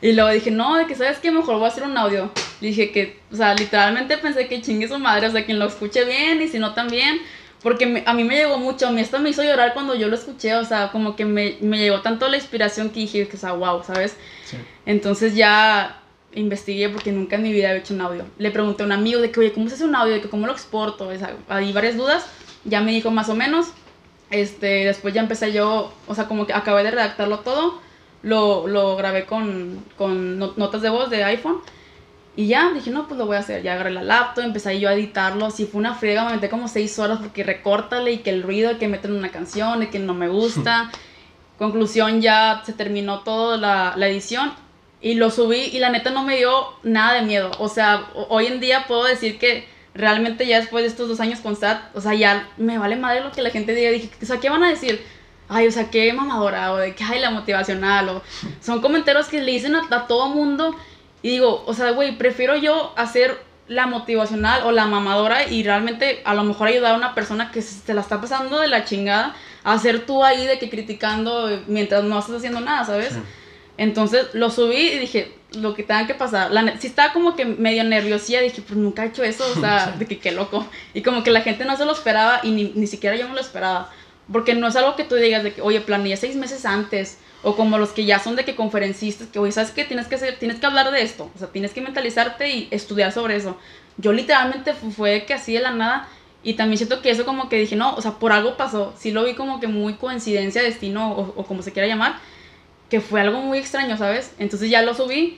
Y luego dije, no, de que sabes que mejor voy a hacer un audio. Le dije que, o sea, literalmente pensé que chingue su madre, o sea, quien lo escuche bien y si no también. Porque me- a mí me llegó mucho, a mí esto me hizo llorar cuando yo lo escuché, o sea, como que me, me llegó tanto la inspiración que dije, que, o sea, wow, ¿sabes? Sí. Entonces ya investigué porque nunca en mi vida había hecho un audio. Le pregunté a un amigo de que, oye, ¿cómo se hace un audio? De que, ¿cómo lo exporto? Sea, hay varias dudas. Ya me dijo más o menos. Este, después ya empecé yo, o sea, como que acabé de redactarlo todo. Lo, lo grabé con, con no- notas de voz de iPhone. Y ya, dije, no, pues lo voy a hacer. Ya agarré la laptop, empecé ahí yo a editarlo. Si fue una friega, me metí como seis horas porque recórtale y que el ruido, que meten una canción, y que no me gusta. (laughs) Conclusión, ya se terminó toda la, la edición y lo subí y la neta no me dio nada de miedo. O sea, ho- hoy en día puedo decir que realmente ya después de estos dos años con SAT, o sea, ya me vale madre lo que la gente diga. Dije, o sea, ¿qué van a decir? Ay, o sea, qué mamadora, o de que, ay, la motivacional, o (laughs) son comentarios que le dicen a, a todo mundo. Y digo, o sea, güey, prefiero yo hacer la motivacional o la mamadora y realmente a lo mejor ayudar a una persona que se se la está pasando de la chingada a hacer tú ahí de que criticando mientras no estás haciendo nada, ¿sabes? Sí. Entonces lo subí y dije, lo que tenga que pasar. La, sí estaba como que medio nerviosilla, dije, pues nunca he hecho eso, o sea, (laughs) de que qué loco. Y como que la gente no se lo esperaba y ni, ni siquiera yo me lo esperaba. Porque no es algo que tú digas de que, oye, planeé seis meses antes. O como los que ya son de que conferencistas, que, oye, ¿sabes qué? Tienes que, hacer, tienes que hablar de esto. O sea, tienes que mentalizarte y estudiar sobre eso. Yo literalmente fu- fue que así de la nada. Y también siento que eso como que dije, no, o sea, por algo pasó. Sí lo vi como que muy coincidencia, destino o, o como se quiera llamar que fue algo muy extraño, ¿sabes? Entonces ya lo subí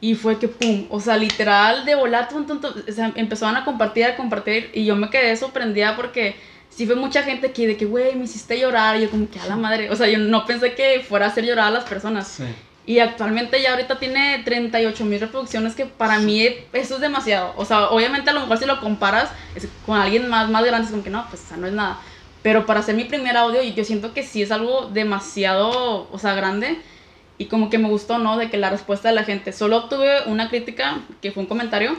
y fue que pum, o sea, literal de volar, o sea, empezaron a compartir, a compartir y yo me quedé sorprendida porque sí fue mucha gente que de que, güey, me hiciste llorar y yo como que a la madre, o sea, yo no pensé que fuera a hacer llorar a las personas. Sí. Y actualmente ya ahorita tiene 38 mil reproducciones, que para mí eso es demasiado. O sea, obviamente a lo mejor si lo comparas es- con alguien más, más grande, es como que no, pues o sea, no es nada. Pero para hacer mi primer audio, yo siento que sí es algo demasiado, o sea, grande. Y como que me gustó, ¿no? De que la respuesta de la gente. Solo obtuve una crítica, que fue un comentario,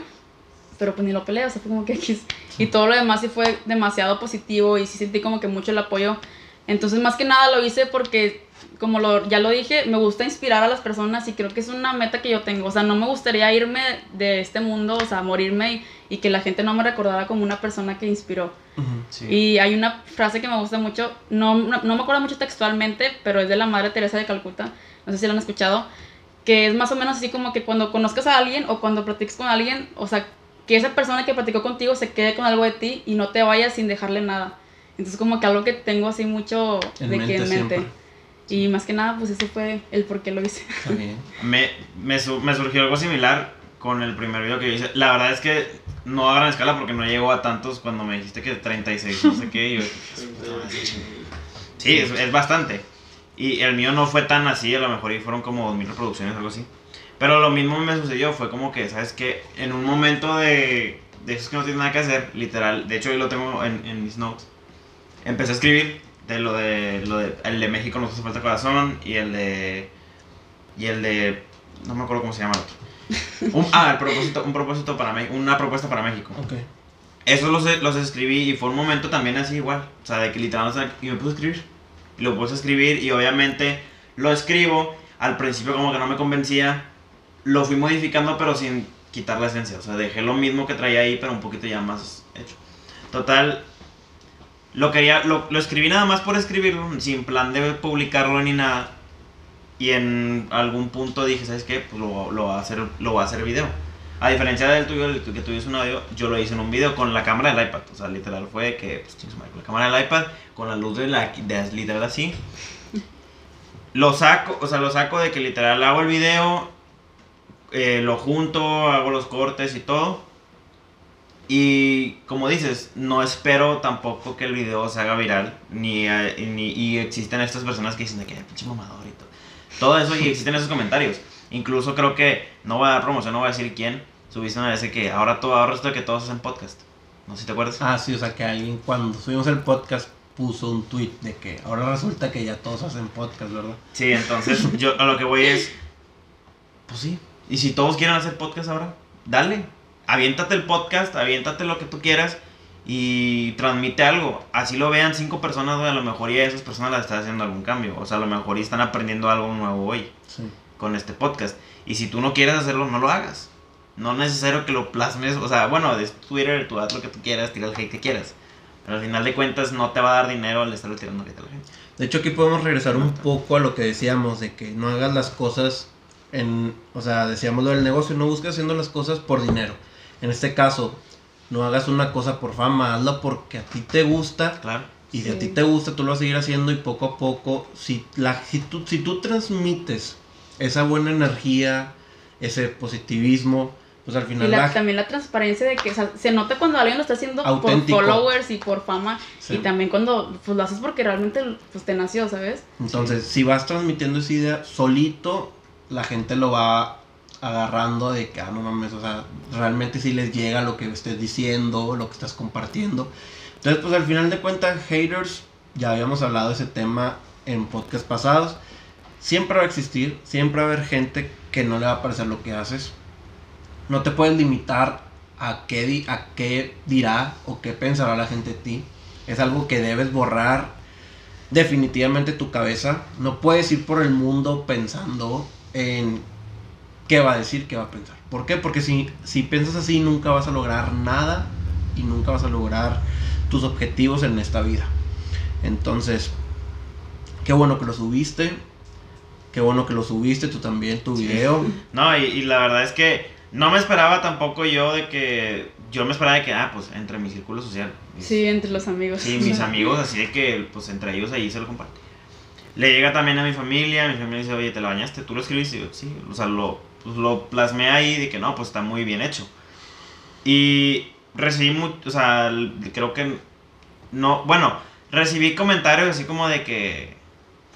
pero pues ni lo peleé, o sea, fue como que X. Y todo lo demás sí fue demasiado positivo y sí sentí como que mucho el apoyo. Entonces, más que nada lo hice porque, como lo, ya lo dije, me gusta inspirar a las personas y creo que es una meta que yo tengo. O sea, no me gustaría irme de este mundo, o sea, morirme y, y que la gente no me recordara como una persona que inspiró. Ujú. Sí. Y hay una frase que me gusta mucho, no, no, no me acuerdo mucho textualmente, pero es de la Madre Teresa de Calcuta, no sé si la han escuchado, que es más o menos así como que cuando conozcas a alguien o cuando platiques con alguien, o sea, que esa persona que platicó contigo se quede con algo de ti y no te vayas sin dejarle nada. Entonces como que algo que tengo así mucho En de mente que en mente. siempre. Y más que nada, pues ese fue el por qué lo hice. Bien. (laughs) Me, me, me surgió algo similar con el primer video que yo hice. La verdad es que no a gran escala porque no llegó a tantos cuando me dijiste que 36, no sé qué. yo, (laughs) sí, es, es bastante. Y el mío no fue tan así, a lo mejor y fueron como 2000 reproducciones, algo así. Pero lo mismo me sucedió, fue como que, ¿sabes qué? En un momento de, de esos que no tienes nada que hacer, literal, de hecho yo lo tengo en, en mis notes, empecé a escribir de lo de, lo de, el de México nos hace falta corazón y el de, y el de, no me acuerdo cómo se llama el otro. (laughs) Un- ah, el propósito, un propósito para México, una propuesta para México. Ok. Esos los, los escribí y fue un momento también así igual. O sea, de que literal, o sea, y me puse a escribir. Y lo puse a escribir y obviamente lo escribo. Al principio como que no me convencía. Lo fui modificando pero sin quitar la esencia. O sea, dejé lo mismo que traía ahí pero un poquito ya más hecho. Total, lo quería, lo, lo escribí nada más por escribirlo, sin plan de publicarlo ni nada. Y en algún punto dije, ¿sabes qué? Pues lo, lo, voy a hacer, lo voy a hacer video. A diferencia del tuyo, el que es un audio, yo lo hice en un video con la cámara del iPad. O sea, literal fue que, pues, chingue su madre, con la cámara del iPad, con la luz de la, de, literal así. Lo saco, o sea, lo saco de que literal hago el video, eh, lo junto, hago los cortes y todo. Y como dices, no espero tampoco que el video se haga viral. Ni, eh, ni- y existen estas personas que dicen de que "Ay, pinche mamador y todo. Todo eso y (laughs) existen esos comentarios. Incluso creo que, no voy a dar promoción, no voy a decir quién. Subiste una vez que ahora todo, ahora resulta que todos hacen podcast. No sé si te acuerdas. Ah, sí, o sea que alguien cuando subimos el podcast puso un tweet de que ahora resulta que ya todos hacen podcast, ¿verdad? Sí, entonces (laughs) yo a lo que voy es, pues sí. Y si todos quieren hacer podcast ahora, dale. Aviéntate el podcast, aviéntate lo que tú quieras y transmite algo. Así lo vean cinco personas, güey, a lo mejor ya esas personas las están haciendo algún cambio. O sea, a lo mejor están aprendiendo algo nuevo hoy Sí. con este podcast. Y si tú no quieres hacerlo, no lo hagas. No es necesario que lo plasmes. O sea, bueno, de Twitter, tú haz lo que tú quieras, tira el hate que quieras. Pero al final de cuentas no te va a dar dinero al estarlo tirando hate a la gente. De hecho, aquí podemos regresar un poco a lo que decíamos, de que no hagas las cosas en, o sea, decíamos lo del negocio, no busques haciendo las cosas por dinero. En este caso, no hagas una cosa por fama, hazla porque a ti te gusta Claro. y si a Sí. ti te gusta, tú lo vas a seguir haciendo y poco a poco, si, la, si, tú, si tú transmites esa buena energía, ese positivismo, pues al Y final la- la- también la transparencia de que o sea, se nota cuando alguien lo está haciendo Auténtico. por followers y por fama. Sí. Y también cuando pues, lo haces porque realmente pues, te nació, ¿sabes? Entonces, si vas transmitiendo esa idea solito, la gente lo va agarrando de que, ah, no mames, o sea, realmente si les llega lo que estés diciendo, lo que estás compartiendo. Entonces, pues al final de cuentas, haters, ya habíamos hablado ese tema en podcast pasados. Siempre va a existir, siempre va a haber gente que no le va a parecer lo que haces. No te puedes limitar a qué, di- a qué dirá o qué pensará la gente de ti. Es algo que debes borrar definitivamente tu cabeza. No puedes ir por el mundo pensando en qué va a decir, qué va a pensar. ¿Por qué? Porque si, si piensas así nunca vas a lograr nada y nunca vas a lograr tus objetivos en esta vida. Entonces, qué bueno que lo subiste. Qué bueno que lo subiste tú también, tu video. (laughs) No, y, y la verdad es que no me esperaba tampoco yo de que. Yo me esperaba de que, ah, pues entre mi círculo social. mis- Sí, entre los amigos. Sí, mis (laughs) amigos, así de que, pues entre ellos ahí se lo comparto. Le llega también a mi familia, mi familia dice, oye, ¿te la bañaste? ¿Tú lo escribiste? Y yo, sí, o sea, lo, pues, lo plasmé ahí de que no, pues está muy bien hecho. Y recibí mucho, o sea, creo que no, bueno, recibí comentarios así como de que,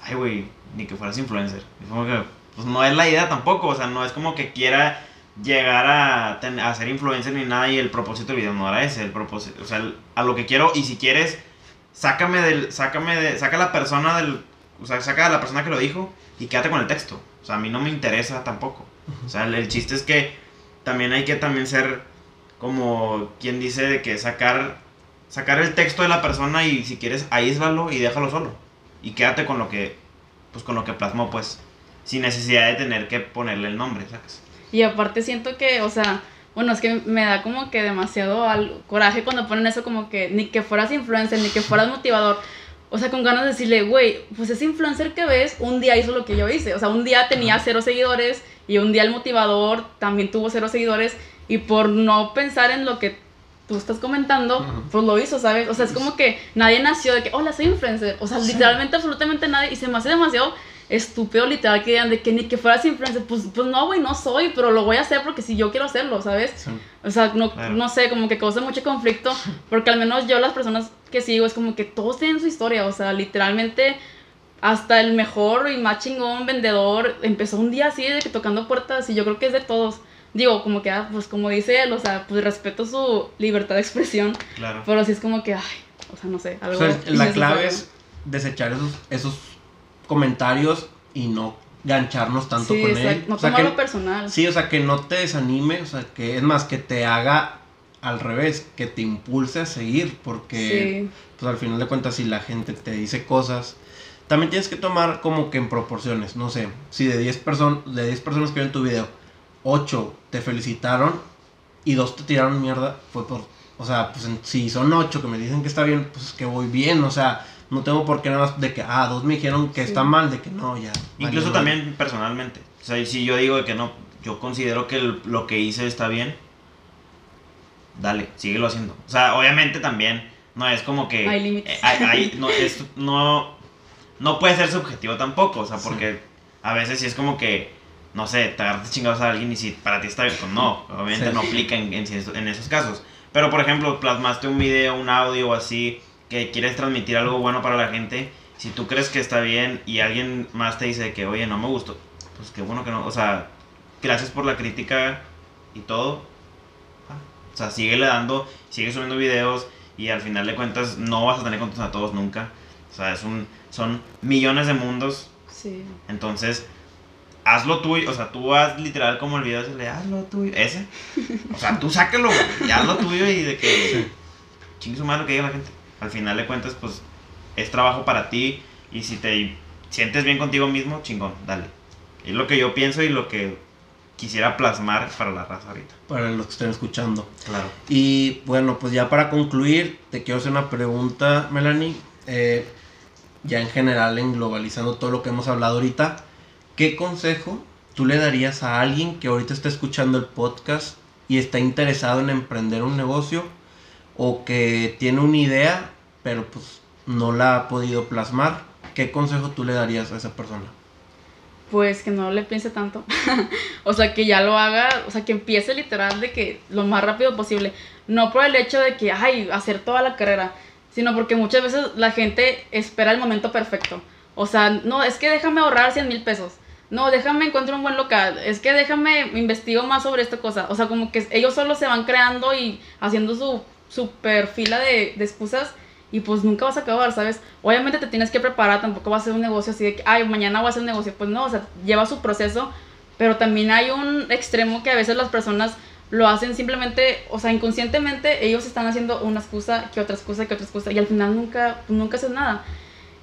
ay, güey, ni que fueras influencer. Y como que, pues no es la idea tampoco, o sea, no es como que quiera llegar a, ten- ser influencer ni nada y el propósito del video no era ese, el propósito, o sea, a lo que quiero y si quieres, sácame del, sácame de, saca la persona del, o sea, saca a la persona que lo dijo y quédate con el texto, o sea, a mí no me interesa tampoco, o sea, el, el chiste es que también hay que también ser como quien dice de que sacar, sacar el texto de la persona y si quieres aíslalo y déjalo solo y quédate con lo que, pues con lo que plasmó, pues, sin necesidad de tener que ponerle el nombre, ¿sabes? Y aparte siento que, o sea, bueno, es que me da como que demasiado al- coraje cuando ponen eso como que ni que fueras influencer, ni que fueras motivador. o sea, con ganas de decirle, güey, pues ese influencer que ves, un día hizo lo que yo hice. O sea, un día tenía cero seguidores y un día el motivador también tuvo cero seguidores y por no pensar en lo que tú estás comentando, pues lo hizo, ¿sabes? O sea, es como que nadie nació de que, hola, soy influencer. O sea, literalmente absolutamente nadie. Y se me hace demasiado estúpido literal que digan de que ni que fueras influencer, pues, pues no, güey, no soy, pero lo voy a hacer porque si yo quiero hacerlo, ¿sabes? O sea, no, no sé, como que causa mucho conflicto, porque al menos yo las personas que sigo es como que todos tienen su historia, o sea, literalmente hasta el mejor y más chingón vendedor empezó un día así de que tocando puertas y yo creo que es de todos. Digo, como que, ah, pues como dice él, o sea, pues respeto su libertad de expresión. Claro. Pero sí es como que, ay, o sea, no sé. Algo o sea, la clave es desechar esos, esos comentarios y no gancharnos tanto sí, con exacto. él. No o sea, tomarlo que, personal. Sí, o sea, que no te desanime, o sea, que es más, que te haga al revés, que te impulse a seguir, porque Sí. pues al final de cuentas si la gente te dice cosas, también tienes que tomar como que en proporciones, no sé, si de 10 personas de 10 personas que ven tu video, 8 te felicitaron y 2 te tiraron mierda, fue por o sea, pues en- si son 8 que me dicen que está bien, pues es que voy bien, o sea, no tengo por qué nada más de que ah, dos me dijeron que Sí. está mal, de que no, ya. Incluso también personalmente. O sea, si yo digo que no, yo considero que el- lo que hice está bien, dale, síguelo haciendo. O sea, obviamente también no es como que... Hay límites. eh, hay- hay- no, es- no, no puede ser subjetivo tampoco, o sea, Sí. porque a veces sí es como que, no sé, te agarras chingados a alguien y si para ti está bien, pues no, obviamente Sí. no aplica en, en, en esos casos. Pero, por ejemplo, plasmaste un video, un audio o así, que quieres transmitir algo bueno para la gente, si tú crees que está bien y alguien más te dice que, oye, no me gustó, pues qué bueno que no, o sea, gracias por la crítica y todo. Ah, O sea, síguele dando, sigue subiendo videos y al final de cuentas no vas a tener contentos a todos nunca. O sea, es un, son millones de mundos, Sí. entonces haz lo tuyo, o sea, tú haz literal como el video ese, le haz lo tuyo, ese. O sea, tú sáquelo, güey, y haz lo tuyo y de que chingue su madre lo que diga la gente. Al final de cuentas, pues es trabajo para ti y si te sientes bien contigo mismo, chingón, dale. Es lo que yo pienso y lo que quisiera plasmar para la raza ahorita. para los que estén escuchando. Claro. Y bueno, pues ya para concluir, te quiero hacer una pregunta, Melanie. Eh, ya en general, en globalizando todo lo que hemos hablado ahorita, ¿qué consejo tú le darías a alguien que ahorita está escuchando el podcast y está interesado en emprender un negocio o que tiene una idea, pero pues no la ha podido plasmar? ¿Qué consejo tú le darías a esa persona? Pues que no le piense tanto. (laughs) o sea, que ya lo haga, o sea, que empiece literal de que lo más rápido posible. No por el hecho de que, ay, hacer toda la carrera, sino porque muchas veces la gente espera el momento perfecto. O sea, no, es que déjame ahorrar 100 mil pesos. No, déjame encuentro un buen local. Es que déjame investigo más sobre esta cosa. O sea, como que ellos solo se van creando y haciendo su super fila de, de excusas y pues nunca vas a acabar, ¿sabes? Obviamente te tienes que preparar, tampoco va a ser un negocio así de que, ay, mañana voy a hacer un negocio. Pues no, o sea, lleva su proceso, pero también hay un extremo que a veces las personas lo hacen simplemente, o sea, inconscientemente ellos están haciendo una excusa, que otra excusa, que otra excusa, y al final nunca, pues nunca haces nada.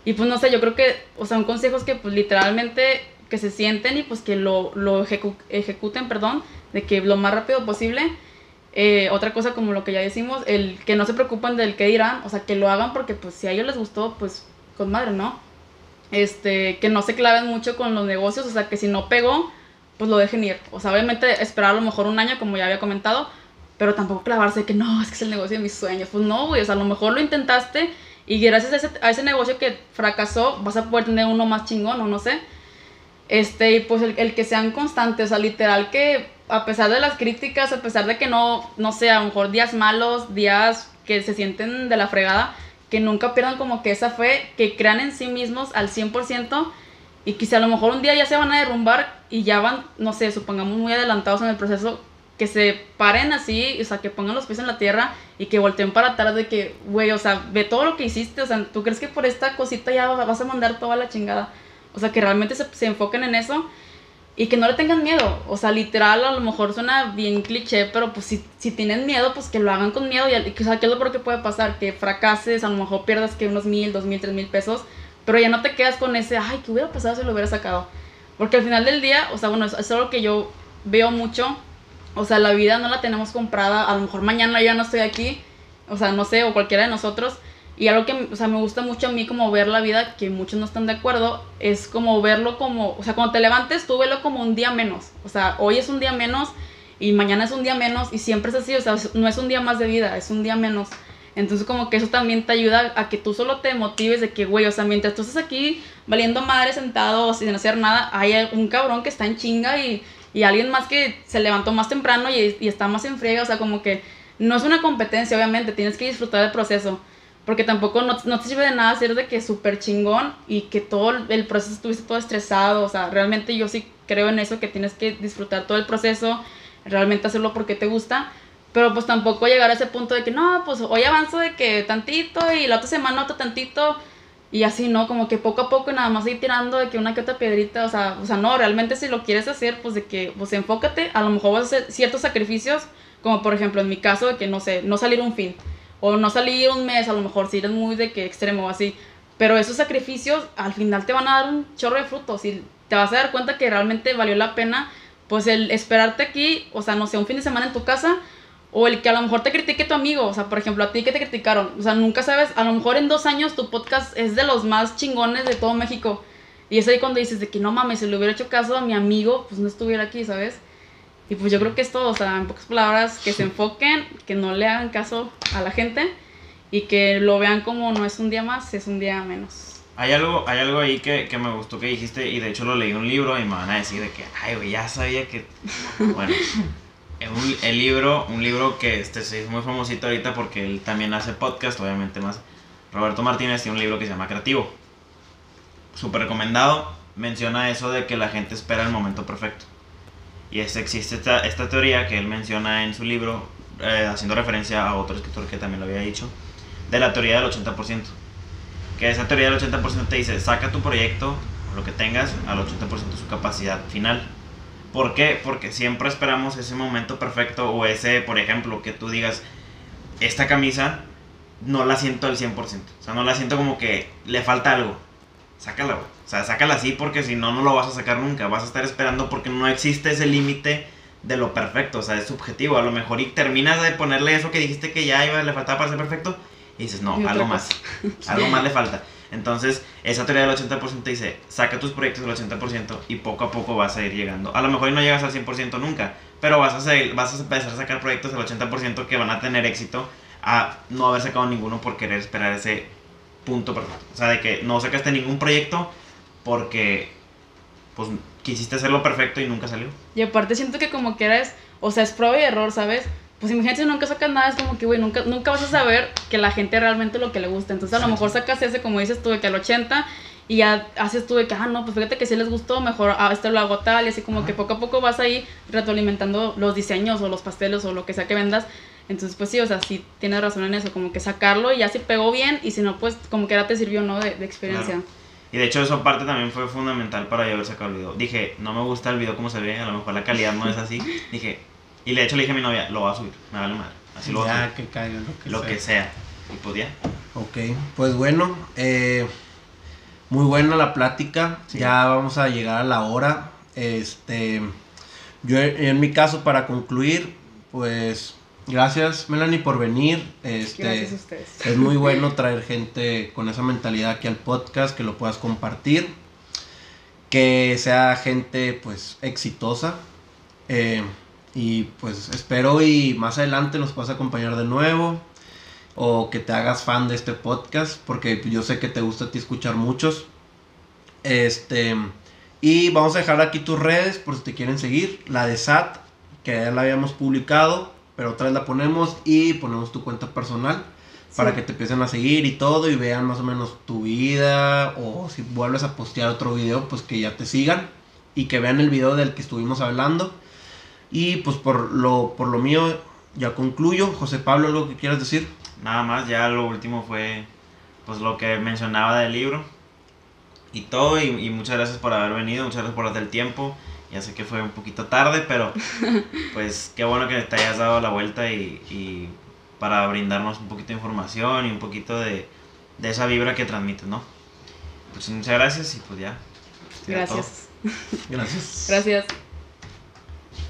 Y pues no sé, yo creo que, o sea, un consejo es que pues literalmente que se sienten y pues que lo, lo ejecu- ejecuten, perdón, de que lo más rápido posible. Eh, otra cosa como lo que ya decimos, el que no se preocupan del que dirán, o sea, que lo hagan porque pues si a ellos les gustó, pues con madre, ¿no? Este, que no se claven mucho con los negocios, o sea, que si no pegó, pues lo dejen ir. O sea, obviamente esperar a lo mejor un año, como ya había comentado, pero tampoco clavarse de que no, es que es el negocio de mis sueños. Pues no, güey, o sea, a lo mejor lo intentaste y gracias a ese, a ese negocio que fracasó, vas a poder tener uno más chingón o no sé. Este, y pues el, el que sean constantes, o sea, literal que a pesar de las críticas, a pesar de que no, no sé, a lo mejor días malos, días que se sienten de la fregada, que nunca pierdan como que esa fe, que crean en sí mismos al 100% y que si a lo mejor un día ya se van a derrumbar y ya van, no sé, supongamos muy adelantados en el proceso, que se paren así, o sea, que pongan los pies en la tierra y que volteen para atrás de que, güey, o sea, ve todo lo que hiciste, o sea, ¿tú crees que por esta cosita ya vas a mandar toda la chingada? O sea, que realmente se, se enfoquen en eso y que no le tengan miedo. O sea, literal, a lo mejor suena bien cliché, pero pues si, si tienen miedo, pues que lo hagan con miedo. Y, o sea, ¿qué es lo peor que puede pasar? Que fracases, a lo mejor pierdas que unos mil, dos mil, tres mil pesos, pero ya no te quedas con ese, ay, ¿qué hubiera pasado si lo hubiera sacado? Porque al final del día, o sea, bueno, es, es algo que yo veo mucho. O sea, la vida no la tenemos comprada. A lo mejor mañana ya no estoy aquí. O sea, no sé, o cualquiera de nosotros. Y algo que, o sea, me gusta mucho a mí como ver la vida, que muchos no están de acuerdo, es como verlo como, o sea, cuando te levantes, tú velo como un día menos. O sea, hoy es un día menos y mañana es un día menos y siempre es así, o sea, no es un día más de vida, es un día menos. Entonces como que eso también te ayuda a que tú solo te motives de que, güey, o sea, mientras tú estás aquí valiendo madre sentado sin hacer nada, hay un cabrón que está en chinga y, y alguien más que se levantó más temprano y, y está más en friega, o sea, como que no es una competencia, obviamente, tienes que disfrutar del proceso. Porque tampoco no, no te sirve de nada ser de que súper chingón y que todo el proceso estuviste todo estresado. O sea, realmente yo sí creo en eso, que tienes que disfrutar todo el proceso, realmente hacerlo porque te gusta. Pero pues tampoco llegar a ese punto de que no, pues hoy avanzo de que tantito y la otra semana otro tantito. Y así, ¿no? Como que poco a poco nada más ir tirando de que una que otra piedrita, o sea, o sea, no, realmente si lo quieres hacer, pues de que, pues enfócate, a lo mejor vas a hacer ciertos sacrificios, como por ejemplo en mi caso de que, no sé, no salir un fin o no salir un mes, a lo mejor si eres muy de que extremo o así. Pero esos sacrificios al final te van a dar un chorro de frutos y te vas a dar cuenta que realmente valió la pena pues el esperarte aquí, o sea, no sé, un fin de semana en tu casa o el que a lo mejor te critique tu amigo, o sea, por ejemplo, a ti que te criticaron, o sea, nunca sabes, a lo mejor en dos años tu podcast es de los más chingones de todo México. Y es ahí cuando dices de que no mames, si le hubiera hecho caso a mi amigo, pues no estuviera aquí, ¿sabes? Y pues yo creo que es todo, o sea, en pocas palabras, que se enfoquen, que no le hagan caso a la gente y que lo vean como no es un día más, es un día menos. Hay algo, hay algo ahí que, que me gustó que dijiste y de hecho lo leí en un libro y me van a decir de que, ay, güey, ya sabía que... Bueno, (laughs) un, el libro, un libro que este, es muy famosito ahorita porque él también hace podcast, obviamente más. Roberto Martínez tiene un libro que se llama Creativo. Súper recomendado. Menciona eso de que la gente espera el momento perfecto. Y es, existe esta, esta teoría que él menciona en su libro, eh, haciendo referencia a otro escritor que también lo había dicho, de la teoría del 80%. Que esa teoría del 80% te dice, saca tu proyecto, lo que tengas, al 80% de su capacidad final. ¿Por qué? Porque siempre esperamos ese momento perfecto o ese, por ejemplo, que tú digas, esta camisa no la siento al 100%. O sea, no la siento como que le falta algo. Sácala, güey. O sea, sácala así porque si no, no lo vas a sacar nunca. Vas a estar esperando porque no existe ese límite de lo perfecto. O sea, es subjetivo. A lo mejor y terminas de ponerle eso que dijiste que ya iba, le faltaba para ser perfecto. Y dices, no, algo más. algo más (laughs) le falta. Entonces, esa teoría del 80% dice, saca tus proyectos del 80% y poco a poco vas a ir llegando. A lo mejor no llegas al 100% nunca, pero vas a, seguir, vas a empezar a sacar proyectos del 80% que van a tener éxito a no haber sacado ninguno por querer esperar ese punto perfecto. O sea, de que no sacaste ningún proyecto porque pues quisiste hacerlo perfecto y nunca salió. Y aparte siento que como que eres, o sea, es prueba y error, ¿sabes? Pues imagínate si nunca sacas nada, es como que, güey, nunca, nunca vas a saber que la gente realmente lo que le gusta. Entonces a lo mejor sacas ese, como dices tú, de que al 80 y ya haces tú de que, ah, no, pues fíjate que si les gustó, mejor a ah, este lo hago tal, y así como que poco a poco vas ahí retroalimentando los diseños o los pasteles o lo que sea que vendas. Entonces, pues sí, o sea, sí tienes razón en eso, como que sacarlo y ya se pegó bien, y si no, pues como que ahora te sirvió, ¿no? De, de experiencia. Y de hecho eso parte también fue fundamental para yo haber sacado el video. Dije, no me gusta el video como se ve, a lo mejor la calidad no es así. (laughs) Dije, y de hecho le dije a mi novia, lo va a subir, me vale madre. Así lo ya, a que caiga lo que lo sea. que sea. Y podía. Ok, pues bueno, eh, muy buena la plática. Sí. Ya vamos a llegar a la hora. Este, yo en mi caso para concluir, pues gracias Melanie por venir. Este, Gracias a ustedes. es muy (laughs) bueno traer gente con esa mentalidad aquí al podcast, que lo puedas compartir, que sea gente pues exitosa. Eh, y pues espero y más adelante nos puedas acompañar de nuevo o que te hagas fan de este podcast porque yo sé que te gusta a ti escuchar muchos. Este y vamos a dejar aquí tus redes por si te quieren seguir, la de SAT que ya la habíamos publicado, pero otra vez la ponemos y ponemos tu cuenta personal para que te empiecen a seguir y todo y vean más o menos tu vida o si vuelves a postear otro video, pues que ya te sigan y que vean el video del que estuvimos hablando. Y pues por lo, por lo mío ya concluyo. José Pablo, ¿algo que quieras decir? Nada más, ya lo último fue pues lo que mencionaba del libro. Y todo, y, y muchas gracias por haber venido, muchas gracias por darte el tiempo. Ya sé que fue un poquito tarde, pero (laughs) pues qué bueno que te hayas dado la vuelta y, y para brindarnos un poquito de información y un poquito de, de esa vibra que transmites, ¿no? Pues muchas gracias y pues ya. todo. Gracias. Gracias. Gracias.